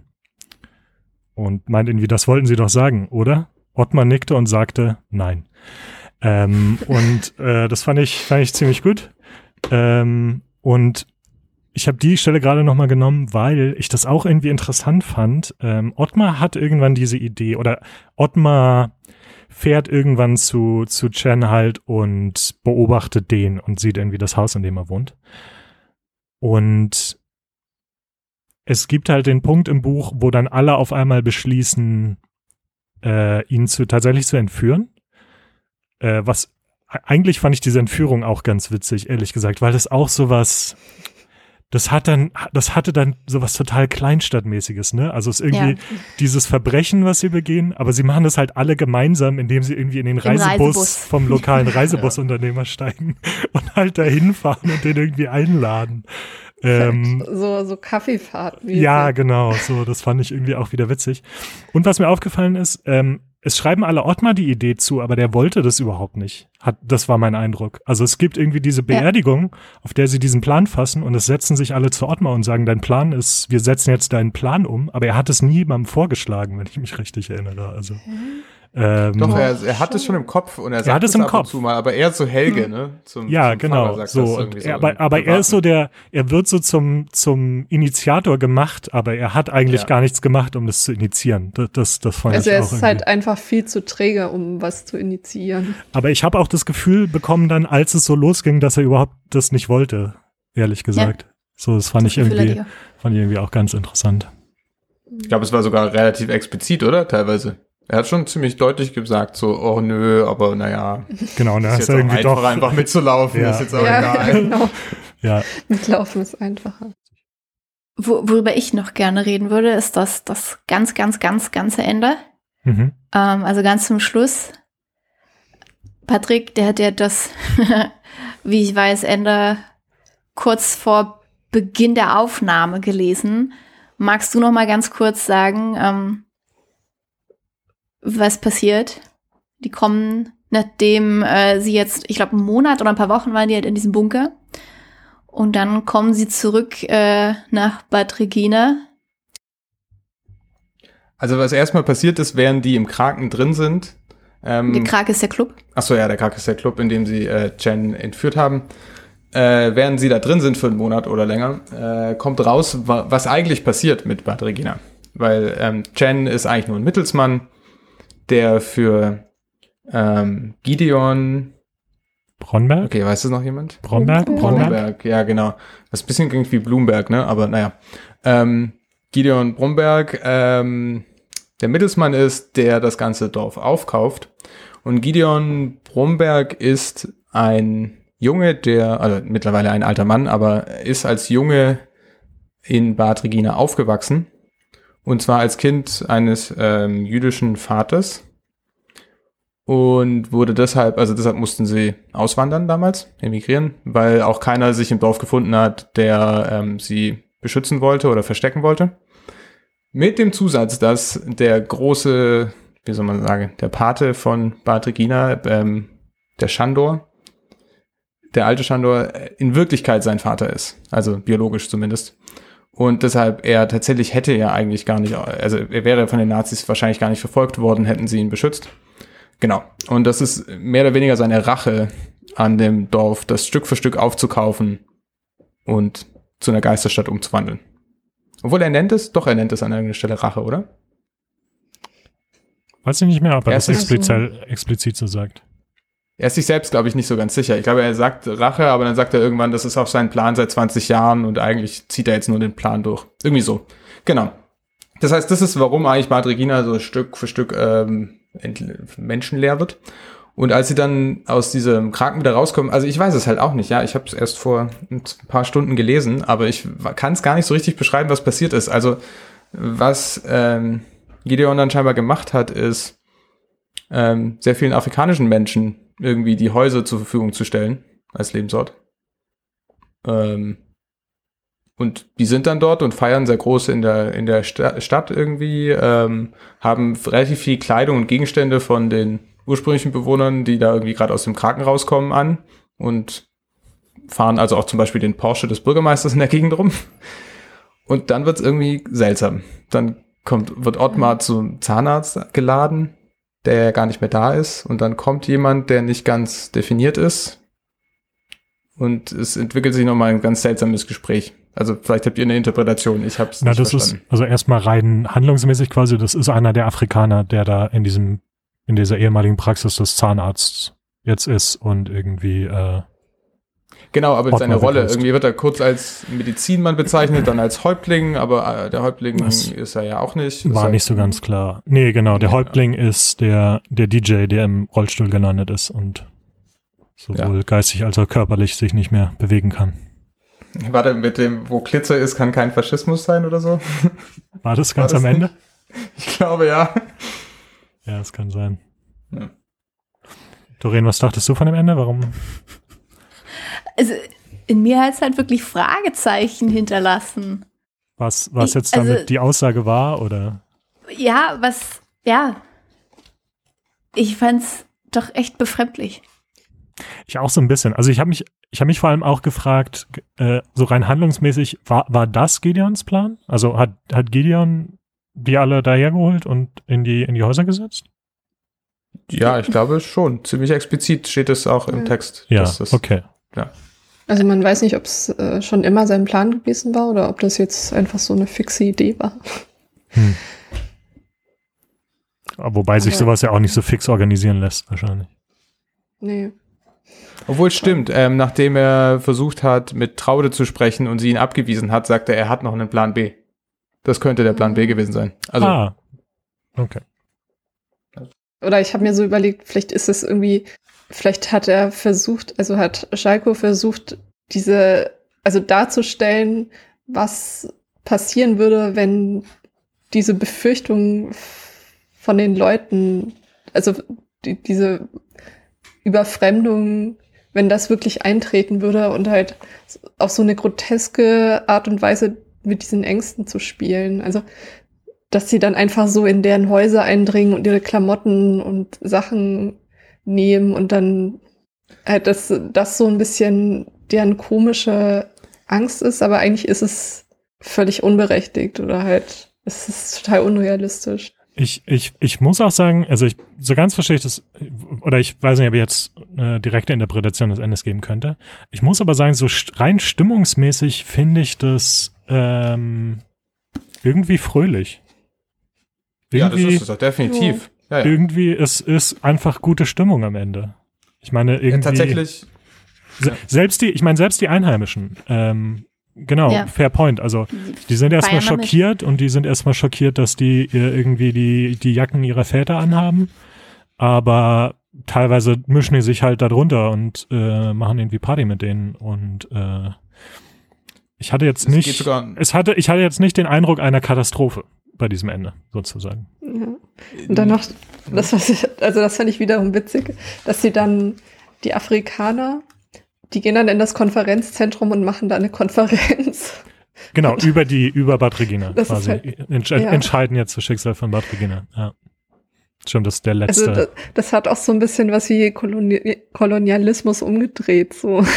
Und meint irgendwie, das wollten sie doch sagen, oder? Ottmar nickte und sagte, nein. Ähm, und äh, das fand ich, fand ich ziemlich gut. Ähm, und ich habe die Stelle gerade nochmal genommen, weil ich das auch irgendwie interessant fand. Ähm, Ottmar hat irgendwann diese Idee oder Ottmar fährt irgendwann zu, zu Chen halt und beobachtet den und sieht irgendwie das Haus, in dem er wohnt. Und es gibt halt den Punkt im Buch, wo dann alle auf einmal beschließen, äh, ihn zu tatsächlich zu entführen. Äh, was eigentlich fand ich diese Entführung auch ganz witzig, ehrlich gesagt, weil das auch sowas, das hat dann, das hatte dann sowas total Kleinstadtmäßiges, ne? Also es ist irgendwie Ja. dieses Verbrechen, was sie begehen, aber sie machen das halt alle gemeinsam, indem sie irgendwie in den Reisebus, Reisebus. vom lokalen Reisebusunternehmer steigen und halt dahin fahren und den irgendwie einladen. Ähm, so, so Kaffeefahrt. ja, genau. So, das fand ich irgendwie auch wieder witzig. Und was mir aufgefallen ist, ähm, es schreiben alle Ottmar die Idee zu, aber der wollte das überhaupt nicht. Hat, das war mein Eindruck. Also es gibt irgendwie diese Beerdigung, auf der sie diesen Plan fassen und es setzen sich alle zu Ottmar und sagen, dein Plan ist, wir setzen jetzt deinen Plan um, aber er hat es niemandem vorgeschlagen, wenn ich mich richtig erinnere. Also ähm, Doch, er, er hat es schon im Kopf und er sagt hat es es im ab Kopf. und zu mal, aber er so Helge, ne? Zum, Ja, zum genau. Sagt So, das und irgendwie er, im aber, aber er ist so der, er wird so zum, zum Initiator gemacht, aber er hat eigentlich Ja. gar nichts gemacht, um das zu initiieren. Das, das, das fand Also ich er auch ist irgendwie. halt einfach viel zu träge, um was zu initiieren. Aber ich habe auch das Gefühl bekommen dann, als es so losging, dass er überhaupt das nicht wollte, ehrlich gesagt. So, das fand ich irgendwie, ich auch. fand ich irgendwie auch ganz interessant. Ich glaube, es war sogar relativ explizit, oder? Teilweise. Er hat schon ziemlich deutlich gesagt, so, oh nö, aber naja, Genau, dann ist jetzt irgendwie einfach, doch. einfach mitzulaufen, Ja. ist jetzt auch ja, egal. genau. Ja, Mitlaufen ist einfacher. Wo, worüber ich noch gerne reden würde, ist das, das ganz, ganz, ganz, ganze Ende. mhm. Ähm, also ganz zum Schluss. Patrick, der hat ja das, wie ich weiß, Ende kurz vor Beginn der Aufnahme gelesen. Magst du noch mal ganz kurz sagen, ähm, was passiert? Die kommen, nachdem äh, sie jetzt, ich glaube, einen Monat oder ein paar Wochen waren die halt in diesem Bunker. Und dann kommen sie zurück äh, nach Bad Regina. Also was erstmal passiert ist, während die im Kraken drin sind, ähm, Der Krake ist der Club. Achso, ja, der Krak ist der Club, in dem sie äh, Jen entführt haben. Äh, während sie da drin sind für einen Monat oder länger, äh, kommt raus, wa was eigentlich passiert mit Bad Regina. Weil ähm, Jen ist eigentlich nur ein Mittelsmann, der für ähm, Gideon, Bronberg? okay, weiß das noch jemand? Bromberg? Bromberg. Bromberg? ja, genau. Das ein bisschen klingt wie Bloomberg, ne? Aber naja. Ähm, Gideon Bromberg, ähm, der Mittelsmann ist, der das ganze Dorf aufkauft. Und Gideon Bromberg ist ein Junge, der, also mittlerweile ein alter Mann, aber ist als Junge in Bad Regina aufgewachsen. Und zwar als Kind eines ähm, jüdischen Vaters. Und wurde deshalb, also deshalb mussten sie auswandern damals, emigrieren, weil auch keiner sich im Dorf gefunden hat, der ähm, sie beschützen wollte oder verstecken wollte. Mit dem Zusatz, dass der große, wie soll man sagen, der Pate von Bad Regina, ähm, der Shandor, der alte Shandor, äh, in Wirklichkeit sein Vater ist. Also biologisch zumindest. Und deshalb er tatsächlich hätte ja eigentlich gar nicht, also er wäre von den Nazis wahrscheinlich gar nicht verfolgt worden, hätten sie ihn beschützt. Genau. Und das ist mehr oder weniger seine Rache an dem Dorf, das Stück für Stück aufzukaufen und zu einer Geisterstadt umzuwandeln. Obwohl er nennt es, doch er nennt es an irgendeiner Stelle Rache, oder? Weiß ich nicht mehr, ob er das explizit, explizit so sagt. Er ist sich selbst, glaube ich, nicht so ganz sicher. Ich glaube, er sagt Rache, aber dann sagt er irgendwann, das ist auch sein Plan seit 20 Jahren und eigentlich zieht er jetzt nur den Plan durch. Irgendwie so. Genau. Das heißt, das ist, warum eigentlich Bad Regina so Stück für Stück ähm, menschenleer wird. Und als sie dann aus diesem Kraken wieder rauskommen, also ich weiß es halt auch nicht, ja, ich habe es erst vor ein paar Stunden gelesen, aber ich kann es gar nicht so richtig beschreiben, was passiert ist. Also was ähm, Gideon dann scheinbar gemacht hat, ist, ähm, sehr vielen afrikanischen Menschen irgendwie die Häuser zur Verfügung zu stellen als Lebensort. Ähm, und die sind dann dort und feiern sehr groß in der, in der Sta Stadt irgendwie, ähm, haben relativ viel Kleidung und Gegenstände von den ursprünglichen Bewohnern, die da irgendwie gerade aus dem Kraken rauskommen, an und fahren also auch zum Beispiel den Porsche des Bürgermeisters in der Gegend rum. Und dann wird's irgendwie seltsam. Dann kommt, wird Ottmar zum Zahnarzt geladen, der gar nicht mehr da ist. Und dann kommt jemand, der nicht ganz definiert ist. Und es entwickelt sich nochmal ein ganz seltsames Gespräch. Also vielleicht habt ihr eine Interpretation, ich habe es Na, nicht das verstanden. ist also erstmal rein handlungsmäßig quasi, das ist einer der Afrikaner, der da in diesem, in dieser ehemaligen Praxis des Zahnarzts jetzt ist und irgendwie, äh, genau, aber seine Rolle, begrüßt. irgendwie wird er kurz als Medizinmann bezeichnet, dann als Häuptling, aber äh, der Häuptling Das ist er ja auch nicht. War nicht so ganz klar. Nee, genau, der Ja. Häuptling ist der, der DJ, der im Rollstuhl gelandet ist und sowohl geistig als auch körperlich sich nicht mehr bewegen kann. Warte, mit dem, wo Glitzer ist, kann kein Faschismus sein oder so? War das ganz das am Ende? Ich glaube ja. Ja, das kann sein. Ja. Doreen, was dachtest du von dem Ende? Warum? Also in mir hat es halt wirklich Fragezeichen hinterlassen. Was, was Ich- jetzt damit also- die Aussage war oder? Ja, was, ja. Ich fand's doch echt befremdlich. Ich auch so ein bisschen. Also ich habe mich, ich habe mich vor allem auch gefragt, äh, so rein handlungsmäßig, war, war das Gideons Plan? Also hat, hat Gideon die alle dahergeholt und in die, in die Häuser gesetzt? Ja, ich glaube schon. Ziemlich explizit steht es auch im Ja. Text. Ja, dass okay. Also man weiß nicht, ob es äh, schon immer sein Plan gewesen war oder ob das jetzt einfach so eine fixe Idee war. Hm. Wobei sich Aber- sowas ja auch nicht so fix organisieren lässt, wahrscheinlich. Nee. Obwohl stimmt, ähm, nachdem er versucht hat, mit Traude zu sprechen und sie ihn abgewiesen hat, sagte er, er hat noch einen Plan B. Das könnte der Plan B gewesen sein. Also, ah. Okay. Oder ich habe mir so überlegt, vielleicht ist es irgendwie, vielleicht hat er versucht, also hat Schalko versucht, diese, also darzustellen, was passieren würde, wenn diese Befürchtung von den Leuten, also die, diese Überfremdung, wenn das wirklich eintreten würde und halt auf so eine groteske Art und Weise mit diesen Ängsten zu spielen. Also dass sie dann einfach so in deren Häuser eindringen und ihre Klamotten und Sachen nehmen und dann halt, dass das so ein bisschen deren komische Angst ist, aber eigentlich ist es völlig unberechtigt oder halt, es ist total unrealistisch. Ich, ich, ich muss auch sagen, also ich, so ganz verstehe ich das, oder ich weiß nicht, ob ich jetzt eine direkte Interpretation des Endes geben könnte. Ich muss aber sagen, so rein stimmungsmäßig finde ich das ähm, irgendwie fröhlich. ja, das Irgendwie, ist es doch definitiv. Ja, ja. irgendwie es ist einfach gute Stimmung am Ende. Ich meine, ja, irgendwie. tatsächlich. Se selbst die, ich meine, selbst die Einheimischen, ähm, genau, Ja. fair point. Also die sind erstmal schockiert und die sind erstmal schockiert, dass die ihr irgendwie die, die Jacken ihrer Väter anhaben. Aber teilweise mischen die sich halt da drunter und äh, machen irgendwie Party mit denen. Und äh, ich hatte jetzt Es nicht, sogar- es hatte, ich hatte jetzt nicht den Eindruck einer Katastrophe bei diesem Ende, sozusagen. Ja. Und dann noch, das was ich, also das fand ich wiederum witzig, dass sie dann die Afrikaner, die gehen dann in das Konferenzzentrum und machen da eine Konferenz. Genau, über die, über Bad Regina Das quasi. halt- Entsch ja. Entscheiden jetzt das Schicksal von Bad Regina. Ja. Stimmt, das ist der letzte. Also das, das hat auch so ein bisschen was wie Koloni Kolonialismus umgedreht. So.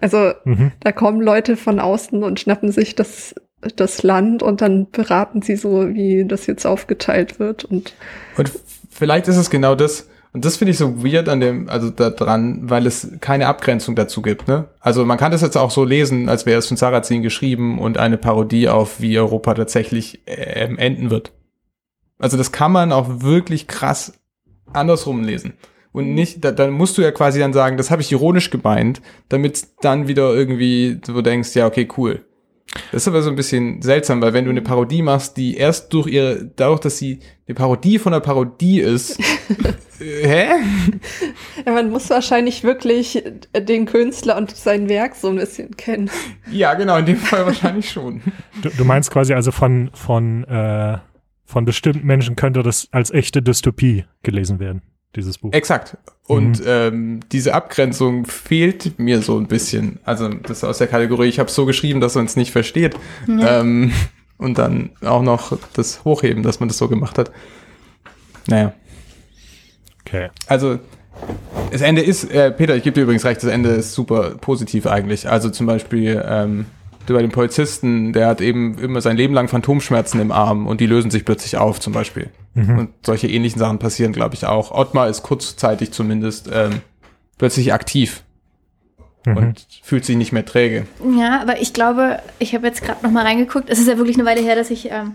Also mhm. da kommen Leute von außen und schnappen sich das, das Land und dann beraten sie so, wie das jetzt aufgeteilt wird. Und Und vielleicht ist es genau das, und das finde ich so weird an dem, also da dran, weil es keine Abgrenzung dazu gibt, ne? Also man kann das jetzt auch so lesen, als wäre es von Sarrazin geschrieben und eine Parodie auf, wie Europa tatsächlich ähm, enden wird. Also das kann man auch wirklich krass andersrum lesen. Und nicht, da, dann musst du ja quasi dann sagen, das habe ich ironisch gemeint, damit dann wieder irgendwie du denkst, ja, okay, cool. Das ist aber so ein bisschen seltsam, weil wenn du eine Parodie machst, die erst durch ihre, dadurch, dass sie eine Parodie von einer Parodie ist, äh, hä? ja, man muss wahrscheinlich wirklich den Künstler und sein Werk so ein bisschen kennen. Ja, genau, in dem Fall wahrscheinlich schon. Du, du meinst quasi also von, von, äh, von bestimmten Menschen könnte das als echte Dystopie gelesen werden, dieses Buch. Exakt. Und ähm, diese Abgrenzung fehlt mir so ein bisschen. Also das ist aus der Kategorie, ich habe es so geschrieben, dass man es nicht versteht. Ja. Ähm, und dann auch noch das Hochheben, dass man das so gemacht hat. Naja. Okay. Also das Ende ist, äh, Peter, ich gebe dir übrigens recht, das Ende ist super positiv eigentlich. Also zum Beispiel ähm, bei dem Polizisten, der hat eben immer sein Leben lang Phantomschmerzen im Arm und die lösen sich plötzlich auf zum Beispiel. Mhm. Und solche ähnlichen Sachen passieren, glaube ich, auch. Ottmar ist kurzzeitig zumindest ähm, plötzlich aktiv Mhm. und fühlt sich nicht mehr träge. Ja, aber ich glaube, ich habe jetzt gerade noch mal reingeguckt. Es ist ja wirklich eine Weile her, dass ich ähm,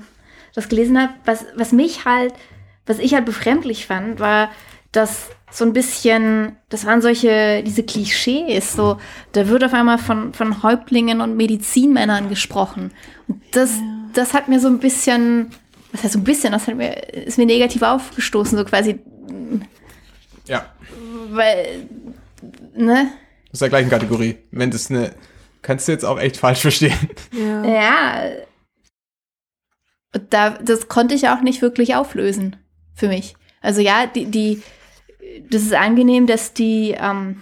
das gelesen habe. Was, was mich halt, was ich halt befremdlich fand, war, dass so ein bisschen, das waren solche, diese Klischees, so, da wird auf einmal von, von Häuptlingen und Medizinmännern gesprochen. Und das, das hat mir so ein bisschen, was heißt so ein bisschen, das hat mir, ist mir negativ aufgestoßen, so quasi, Ja, weil, ne? aus der gleichen Kategorie. Wenn das eine, kannst du jetzt auch echt falsch verstehen. Ja. Ja. Und Da, das konnte ich auch nicht wirklich auflösen für mich. Also ja, die, die das ist angenehm, dass die ähm,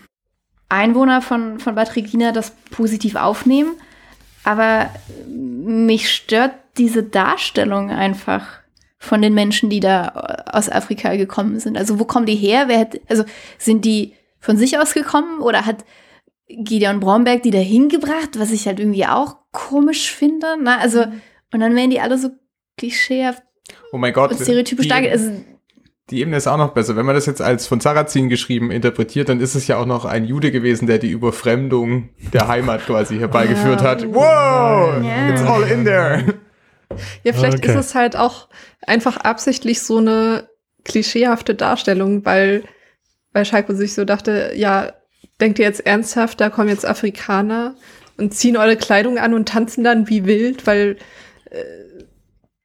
Einwohner von, von Bad Regina das positiv aufnehmen, aber mich stört diese Darstellung einfach von den Menschen, die da aus Afrika gekommen sind. Also wo kommen die her? Wer hat, also sind die von sich aus gekommen oder hat Gideon Bromberg die da hingebracht, was ich halt irgendwie auch komisch finde. Na, also, und dann werden die alle so klischeehaft Oh mein Gott. und stereotypisch die- dargestellt. Also, Die Ebene ist auch noch besser. Wenn man das jetzt als von Sarrazin geschrieben interpretiert, dann ist es ja auch noch ein Jude gewesen, der die Überfremdung der Heimat quasi herbeigeführt hat. Wow! It's all in there. Ja, vielleicht Okay. ist es halt auch einfach absichtlich so eine klischeehafte Darstellung, weil, weil Schalko sich so dachte, ja, denkt ihr jetzt ernsthaft, da kommen jetzt Afrikaner und ziehen eure Kleidung an und tanzen dann wie wild, weil äh,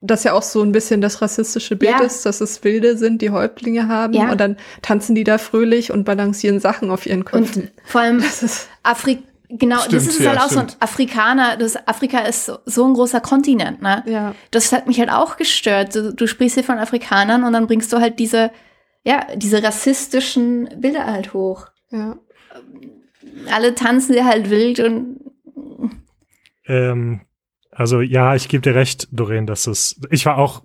das ja auch so ein bisschen das rassistische Bild Ja. ist, dass es Wilde sind, die Häuptlinge haben Ja. und dann tanzen die da fröhlich und balancieren Sachen auf ihren Köpfen. und vor allem das ist Afri genau, Stimmt, das ist ja, halt auch so ein stimmt. Afrikaner, das Afrika ist so, so ein großer Kontinent, ne? ja, Das hat mich halt auch gestört. Du, du sprichst hier von Afrikanern und dann bringst du halt diese, ja, diese rassistischen Bilder halt hoch. ja. Alle tanzen dir halt wild und Ähm, also ja, ich gebe dir recht, Doreen, dass es. Ich war auch,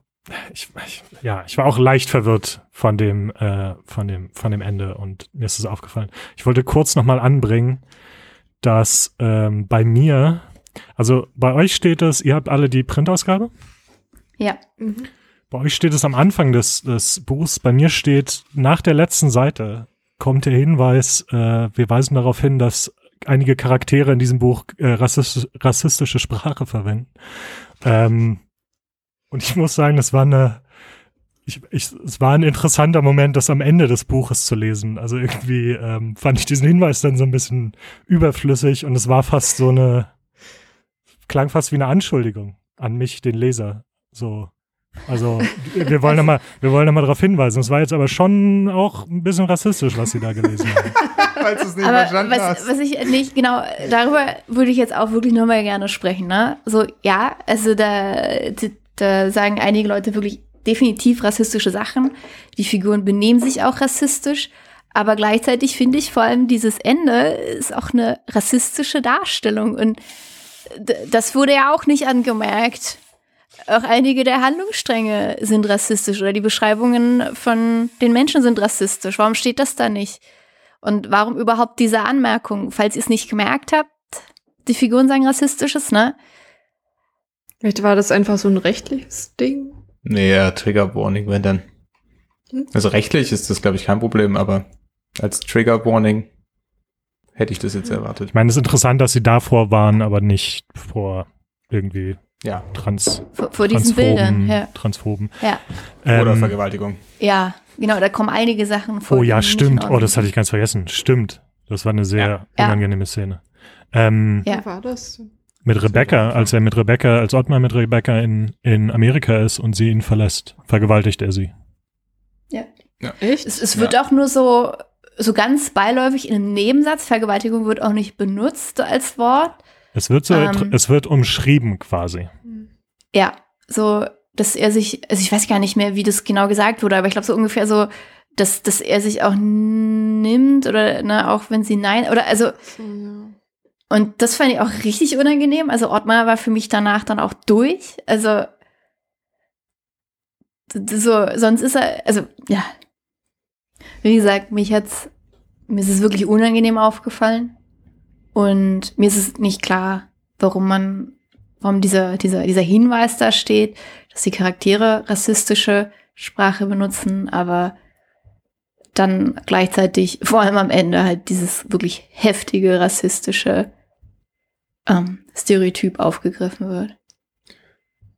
ich, ich, ja, ich war auch leicht verwirrt von dem, äh, von dem, von dem Ende und mir ist es aufgefallen. Ich wollte kurz noch mal anbringen, dass ähm, bei mir, also bei euch steht es, ihr habt alle die Printausgabe. ja. Mhm. Bei euch steht es am Anfang des, des Buchs. Bei mir steht nach der letzten Seite kommt der Hinweis, äh, wir weisen darauf hin, dass einige Charaktere in diesem Buch äh, rassistisch, rassistische Sprache verwenden. Ähm, und ich muss sagen, das war eine, ich, ich, es war ein interessanter Moment, das am Ende des Buches zu lesen. Also irgendwie ähm, fand ich diesen Hinweis dann so ein bisschen überflüssig und es war fast so eine, klang fast wie eine Anschuldigung an mich, den Leser. So, also wir wollen nochmal, wir wollen noch mal darauf hinweisen. Es war jetzt aber schon auch ein bisschen rassistisch, was Sie da gelesen haben. Falls du es nicht Aber verstanden was, hast. was ich nicht, genau, darüber würde ich jetzt auch wirklich nochmal gerne sprechen, ne? So, ja, also da, da sagen einige Leute wirklich definitiv rassistische Sachen. Die Figuren benehmen sich auch rassistisch. Aber gleichzeitig finde ich vor allem dieses Ende ist auch eine rassistische Darstellung. Und das wurde ja auch nicht angemerkt. Auch einige der Handlungsstränge sind rassistisch oder die Beschreibungen von den Menschen sind rassistisch. Warum steht das da nicht? Und warum überhaupt diese Anmerkung? Falls ihr es nicht gemerkt habt, die Figuren sagen rassistisches, ne? Vielleicht war das einfach so ein rechtliches Ding. Nee, ja, Trigger Warning, wenn dann. Hm. Also rechtlich ist das, glaube ich, kein Problem, aber als Trigger Warning hätte ich das jetzt erwartet. Ich meine, es ist interessant, dass Sie davor waren, aber nicht vor irgendwie Ja. trans, Vor, vor diesen transphoben, Bildern. Ja. transphoben. Ja. Oder Ähm, Vergewaltigung. ja, genau, da kommen einige Sachen vor. Oh ja, stimmt. Oh, das hatte ich ganz vergessen. Stimmt. Das war eine sehr Ja. unangenehme Szene. Ähm, Ja. War das? mit Rebecca, als er mit Rebecca, als Ottmar mit Rebecca in, in Amerika ist und sie ihn verlässt, vergewaltigt er sie. Echt? Es, es wird auch nur so, so ganz beiläufig in einem Nebensatz. Vergewaltigung wird auch nicht benutzt als Wort. Es wird so, Ähm. es wird umschrieben quasi. Ja, so, dass er sich, also ich weiß gar nicht mehr, wie das genau gesagt wurde, aber ich glaube so ungefähr so, dass, dass er sich auch nimmt oder ne, auch wenn sie nein oder also und das fand ich auch richtig unangenehm. Also Ottmar war für mich danach dann auch durch. Also so, sonst ist er, also ja. Wie gesagt, mich hat's, mir ist es wirklich unangenehm aufgefallen. Und mir ist es nicht klar, warum man, warum dieser, dieser, dieser Hinweis da steht, dass die Charaktere rassistische Sprache benutzen, aber dann gleichzeitig, vor allem am Ende, halt dieses wirklich heftige rassistische ähm, Stereotyp aufgegriffen wird.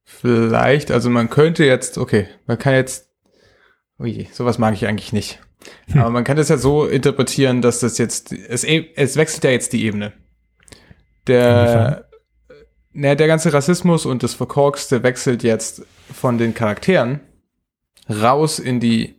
Vielleicht, also man könnte jetzt, okay, man kann jetzt, oh sowas mag ich eigentlich nicht. Hm. Aber man kann das ja so interpretieren, dass das jetzt, es, es wechselt ja jetzt die Ebene. Der, na, der ganze Rassismus und das Verkorkste wechselt jetzt von den Charakteren raus in die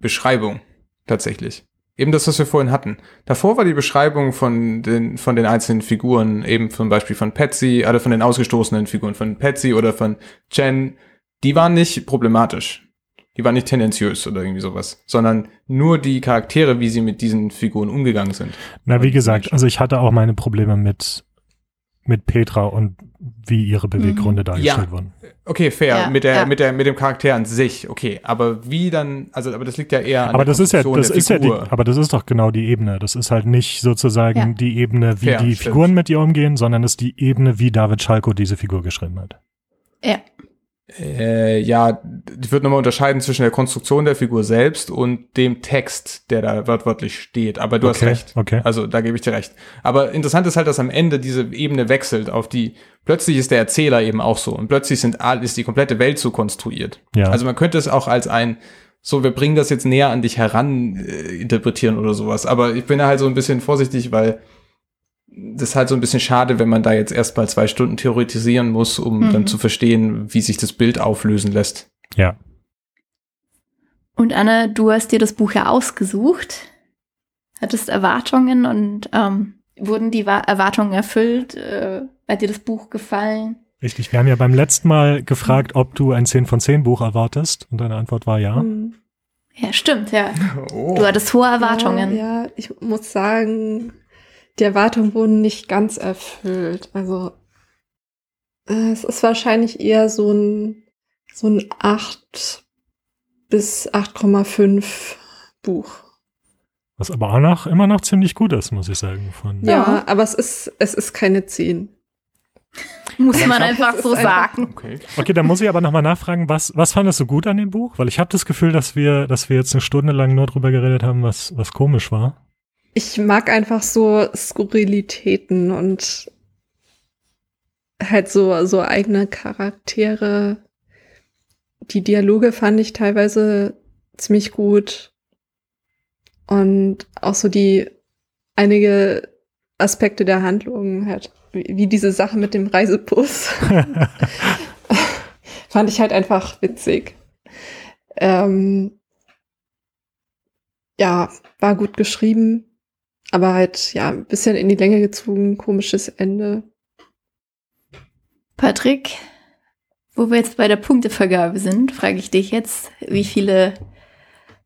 Beschreibung tatsächlich. Eben das, was wir vorhin hatten. Davor war die Beschreibung von den, von den einzelnen Figuren, eben zum Beispiel von Patsy, oder von den ausgestoßenen Figuren von Patsy oder von Jen, die waren nicht problematisch. Die waren nicht tendenziös oder irgendwie sowas, sondern nur die Charaktere, wie sie mit diesen Figuren umgegangen sind. Na, wie gesagt, also ich hatte auch meine Probleme mit, mit Petra und wie ihre Beweggründe mhm. dargestellt ja. wurden. Okay, fair. Ja, mit der, ja. mit der, mit dem Charakter an sich. Okay, aber wie dann, also, aber das liegt ja eher an aber der das ist ja, das ist ja die, aber das ist doch genau die Ebene. Das ist halt nicht sozusagen ja. die Ebene, wie fair, die stimmt. Figuren mit ihr umgehen, sondern es ist die Ebene, wie David Schalko diese Figur geschrieben hat. Ja. Äh, ja, ich würde nochmal unterscheiden zwischen der Konstruktion der Figur selbst und dem Text, der da wörtlich steht. Aber du okay, hast recht. Okay. Also da gebe ich dir recht. Aber interessant ist halt, dass am Ende diese Ebene wechselt auf die, plötzlich ist der Erzähler eben auch so und plötzlich sind, ist die komplette Welt so konstruiert. Ja. Also man könnte es auch als ein, so, wir bringen das jetzt näher an dich heran äh, interpretieren oder sowas. Aber ich bin da halt so ein bisschen vorsichtig, weil das ist halt so ein bisschen schade, wenn man da jetzt erstmal zwei Stunden theoretisieren muss, um mhm. dann zu verstehen, wie sich das Bild auflösen lässt. Ja. Und Anna, du hast dir das Buch ja ausgesucht, hattest Erwartungen und ähm, wurden die Erwartungen erfüllt? Äh, hat dir das Buch gefallen? Richtig, wir haben ja beim letzten Mal gefragt, ob du ein 10 von 10 Buch erwartest und deine Antwort war ja. Mhm. Ja, stimmt, ja. Oh. Du hattest hohe Erwartungen. Ja, ja, ich muss sagen, die Erwartungen wurden nicht ganz erfüllt. Also äh, es ist wahrscheinlich eher so ein, so ein 8 bis 8,5 Buch. Was aber auch noch, immer noch ziemlich gut ist, muss ich sagen. Von ja, ja, aber es ist, es ist keine 10. Muss man einfach so sagen. Okay. okay, dann muss ich aber nochmal nachfragen, was, was fandest du gut an dem Buch? Weil ich habe das Gefühl, dass wir, dass wir jetzt eine Stunde lang nur drüber geredet haben, was, was komisch war ich mag einfach so Skurrilitäten und halt so, so eigene Charaktere. Die Dialoge fand ich teilweise ziemlich gut. Und auch so die einige Aspekte der Handlung halt, wie, wie diese Sache mit dem Reisebus. fand ich halt einfach witzig. Ähm, ja, war gut geschrieben. Aber halt, ja, ein bisschen in die Länge gezogen, komisches Ende. Patrick, wo wir jetzt bei der Punktevergabe sind, frage ich dich jetzt, wie viele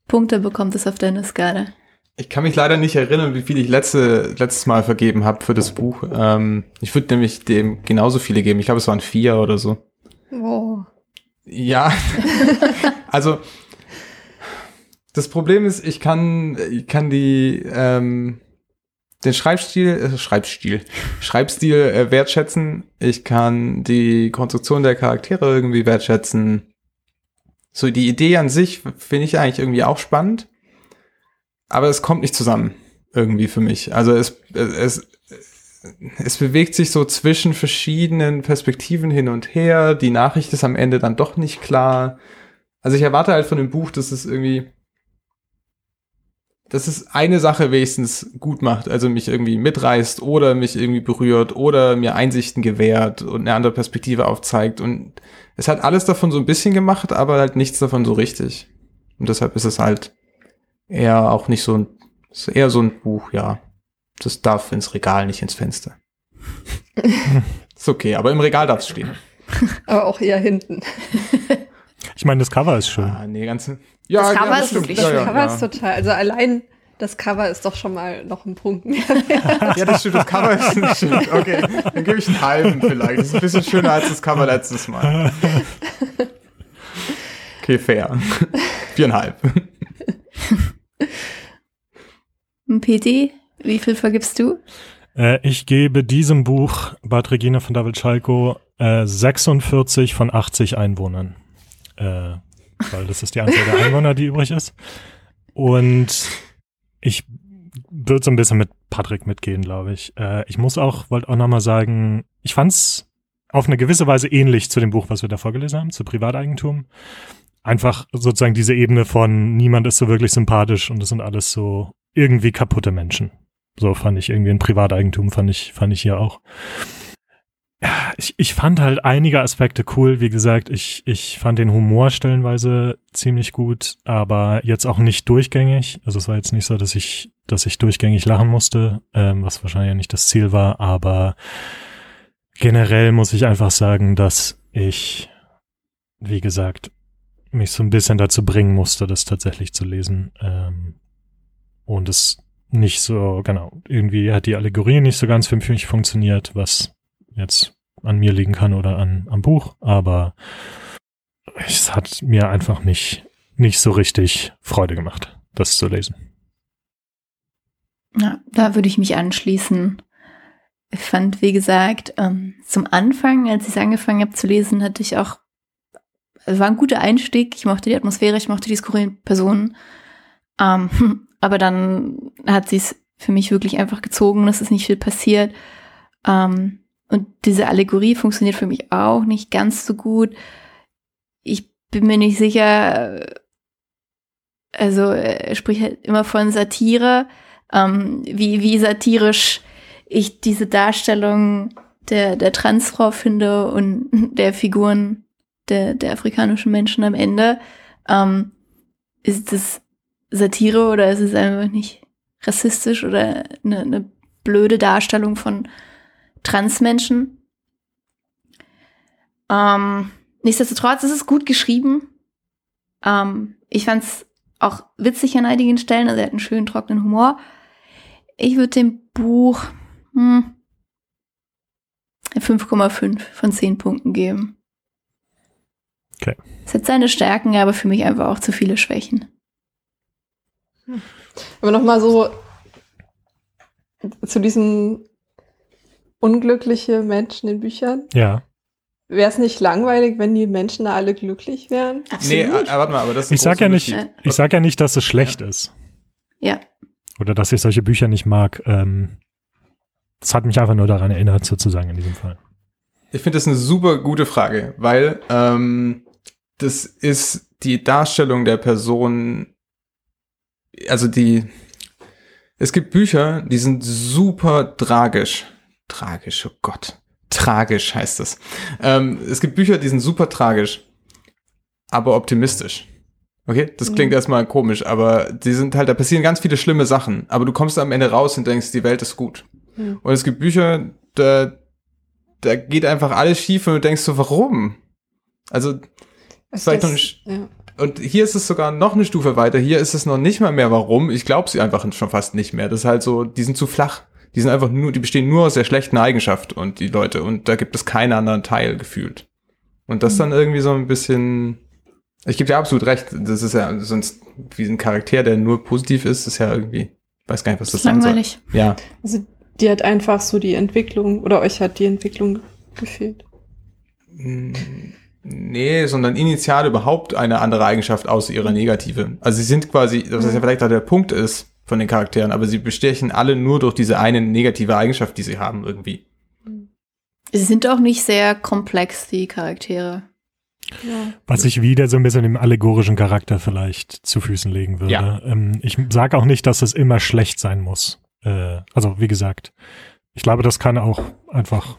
Punkte bekommt es auf deiner Skala? Ich kann mich leider nicht erinnern, wie viel ich letzte, letztes Mal vergeben habe für das Buch. Ähm, ich würde nämlich dem genauso viele geben. Ich glaube, es waren vier oder so. Oh. Ja, also das Problem ist, ich kann, ich kann die, ähm, den Schreibstil, äh, Schreibstil, Schreibstil äh, wertschätzen. Ich kann die Konstruktion der Charaktere irgendwie wertschätzen. So die Idee an sich finde ich eigentlich irgendwie auch spannend, aber es kommt nicht zusammen irgendwie für mich. Also es, es, es bewegt sich so zwischen verschiedenen Perspektiven hin und her. Die Nachricht ist am Ende dann doch nicht klar. Also ich erwarte halt von dem Buch, dass es irgendwie dass es eine Sache wenigstens gut macht, also mich irgendwie mitreißt oder mich irgendwie berührt oder mir Einsichten gewährt und eine andere Perspektive aufzeigt. Und es hat alles davon so ein bisschen gemacht, aber halt nichts davon so richtig. Und deshalb ist es halt eher auch nicht so ein, ist eher so ein Buch, ja. Das darf ins Regal, nicht ins Fenster. ist okay, aber im Regal darf es stehen. Aber auch eher hinten. Ich meine, das Cover ist schön. Ah, nee, ganz. Ja, Das Cover ja, ist stimmt. wirklich Das ja, Cover ja. ist total, also allein das Cover ist doch schon mal noch ein Punkt mehr. Ja, das stimmt, das Cover ist nicht schön. Okay, dann gebe ich einen halben vielleicht. Das ist ein bisschen schöner als das Cover letztes Mal. Okay, fair. Viereinhalb. Ein PT, wie viel vergibst du? Äh, ich gebe diesem Buch, Bad Regina von David Schalko, äh, 46 von 80 Einwohnern. Äh, weil das ist die Anzahl der Einwohner, die übrig ist. Und ich würde so ein bisschen mit Patrick mitgehen, glaube ich. Äh, ich muss auch, wollte auch nochmal sagen, ich fand's auf eine gewisse Weise ähnlich zu dem Buch, was wir da vorgelesen haben, zu Privateigentum. Einfach sozusagen diese Ebene von niemand ist so wirklich sympathisch und das sind alles so irgendwie kaputte Menschen. So fand ich irgendwie ein Privateigentum, fand ich, fand ich hier auch. Ja, ich, ich fand halt einige Aspekte cool. Wie gesagt, ich, ich fand den Humor stellenweise ziemlich gut, aber jetzt auch nicht durchgängig. Also es war jetzt nicht so, dass ich, dass ich durchgängig lachen musste, ähm, was wahrscheinlich ja nicht das Ziel war, aber generell muss ich einfach sagen, dass ich, wie gesagt, mich so ein bisschen dazu bringen musste, das tatsächlich zu lesen. Ähm, und es nicht so, genau, irgendwie hat die Allegorie nicht so ganz für mich funktioniert, was jetzt an mir liegen kann oder an, am Buch, aber es hat mir einfach nicht, nicht so richtig Freude gemacht, das zu lesen. Ja, da würde ich mich anschließen. Ich fand, wie gesagt, ähm, zum Anfang, als ich es angefangen habe zu lesen, hatte ich auch, es war ein guter Einstieg. Ich mochte die Atmosphäre, ich mochte die skurrilen Personen. Ähm, aber dann hat sie es für mich wirklich einfach gezogen, es ist nicht viel passiert. Ähm, und diese Allegorie funktioniert für mich auch nicht ganz so gut. Ich bin mir nicht sicher, äh, also er spricht halt immer von Satire, ähm, wie, wie satirisch ich diese Darstellung der, der Transfrau finde und der Figuren der, der afrikanischen Menschen am Ende. Ähm, ist es Satire oder ist es einfach nicht rassistisch oder eine, eine blöde Darstellung von Transmenschen? Ähm, nichtsdestotrotz ist es gut geschrieben. Ähm, ich fand es auch witzig an einigen Stellen, also er hat einen schönen trockenen Humor. Ich würde dem Buch hm, 5,5 von 10 Punkten geben. Okay. Es hat seine Stärken, aber für mich einfach auch zu viele Schwächen. Aber nochmal so zu diesen unglückliche Menschen in Büchern. Ja. Wäre es nicht langweilig, wenn die Menschen da alle glücklich wären? Nee, äh, warte mal, aber das ist ein Ich sag ja nicht, Unterschied. ich sag ja nicht, dass es schlecht ist. Ja. Oder dass ich solche Bücher nicht mag. Ähm, das hat mich einfach nur daran erinnert, sozusagen in diesem Fall. Ich finde das eine super gute Frage, weil ähm, das ist die Darstellung der Person, also die, es gibt Bücher, die sind super tragisch. Tragisch, oh Gott. Tragisch heißt es. Ähm, es gibt Bücher, die sind super tragisch, aber optimistisch. Okay, das klingt Mhm. erstmal komisch, aber die sind halt, da passieren ganz viele schlimme Sachen, aber du kommst am Ende raus und denkst, die Welt ist gut. Mhm. Und es gibt Bücher, da, da geht einfach alles schief und du denkst so, warum? Also, das- nicht- ja. und hier ist es sogar noch eine Stufe weiter. Hier ist es noch nicht mal mehr warum. Ich glaube sie einfach schon fast nicht mehr. Das ist halt so, die sind zu flach. Die sind einfach nur, die bestehen nur aus der schlechten Eigenschaft und die Leute. Und da gibt es keinen anderen Teil gefühlt. Und das dann irgendwie so ein bisschen, ich gebe dir absolut recht. Das ist ja sonst wie ein Charakter, der nur positiv ist, ist ja irgendwie, ich weiß gar nicht, was Das das ist sein soll. langweilig. Ja. Also die hat einfach so die Entwicklung, oder euch hat die Entwicklung gefehlt. Mm, Nee, sondern initial überhaupt eine andere Eigenschaft außer ihrer negative. Also sie sind quasi, das ist ja vielleicht auch der Punkt ist von den Charakteren, aber sie bestechen alle nur durch diese eine negative Eigenschaft, die sie haben irgendwie. Sie sind auch nicht sehr komplex, die Charaktere. Ja. Was ich wieder so ein bisschen dem allegorischen Charakter vielleicht zu Füßen legen würde. Ja. Ähm, ich sage auch nicht, dass es immer schlecht sein muss. Äh, also wie gesagt, ich glaube, das kann auch einfach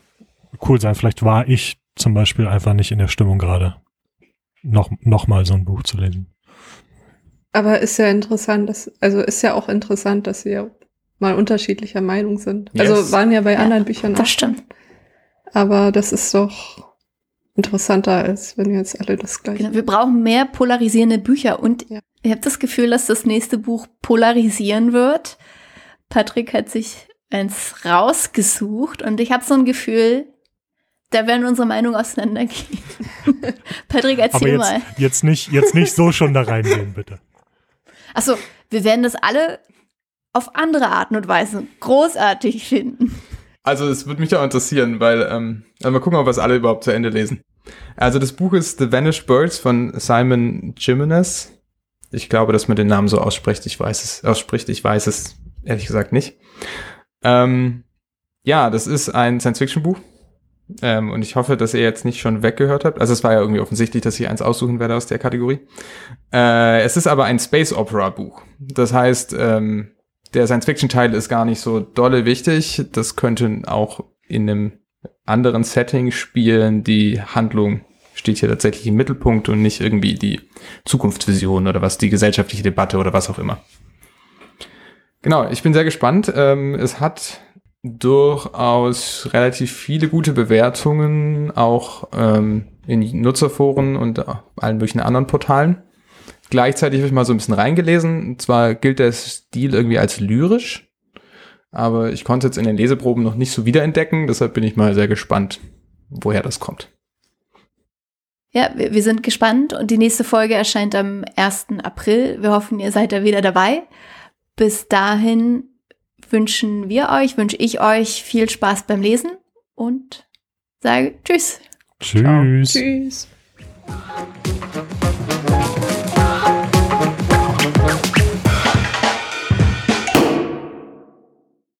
cool sein. Vielleicht war ich zum Beispiel einfach nicht in der Stimmung gerade, noch, noch mal so ein Buch zu lesen. Aber ist ja interessant, dass, also ist ja auch interessant, dass wir mal unterschiedlicher Meinung sind. Yes. Also waren ja bei Ja, anderen Büchern Das auch. stimmt. Aber das ist doch interessanter, als wenn jetzt alle das gleiche. Genau, wir brauchen mehr polarisierende Bücher und Ja. ich habe das Gefühl, dass das nächste Buch polarisieren wird. Patrick hat sich eins rausgesucht und ich habe so ein Gefühl, da werden unsere Meinungen auseinandergehen. Patrick, Aber erzähl jetzt, mal. jetzt, nicht, jetzt nicht so schon da reingehen, bitte. Achso, wir werden das alle auf andere Arten und Weisen großartig finden. Also es würde mich auch interessieren, weil, ähm, also mal gucken, ob wir es alle überhaupt zu Ende lesen. Also das Buch ist The Vanished Birds von Simon Jimenez. Ich glaube, dass man den Namen so ausspricht. Ich weiß es, ausspricht. Ich weiß es ehrlich gesagt nicht. Ähm, ja, das ist ein Science-Fiction-Buch. Ähm, und ich hoffe, dass ihr jetzt nicht schon weggehört habt. Also es war ja irgendwie offensichtlich, dass ich eins aussuchen werde aus der Kategorie. Äh, es ist aber ein Space-Opera-Buch. Das heißt, ähm, der Science-Fiction-Teil ist gar nicht so dolle wichtig. Das könnte auch in einem anderen Setting spielen. Die Handlung steht hier tatsächlich im Mittelpunkt und nicht irgendwie die Zukunftsvision oder was, die gesellschaftliche Debatte oder was auch immer. Genau, ich bin sehr gespannt. Ähm, es hat durchaus relativ viele gute Bewertungen, auch ähm, in Nutzerforen und allen möglichen anderen Portalen. Gleichzeitig habe ich mal so ein bisschen reingelesen. Und zwar gilt der Stil irgendwie als lyrisch, aber ich konnte jetzt in den Leseproben noch nicht so wiederentdecken. Deshalb bin ich mal sehr gespannt, woher das kommt. Ja, wir, wir sind gespannt und die nächste Folge erscheint am 1. April. Wir hoffen, ihr seid da wieder dabei. Bis dahin wünschen wir euch, wünsche ich euch viel Spaß beim Lesen und sage Tschüss. Tschüss. Tschüss.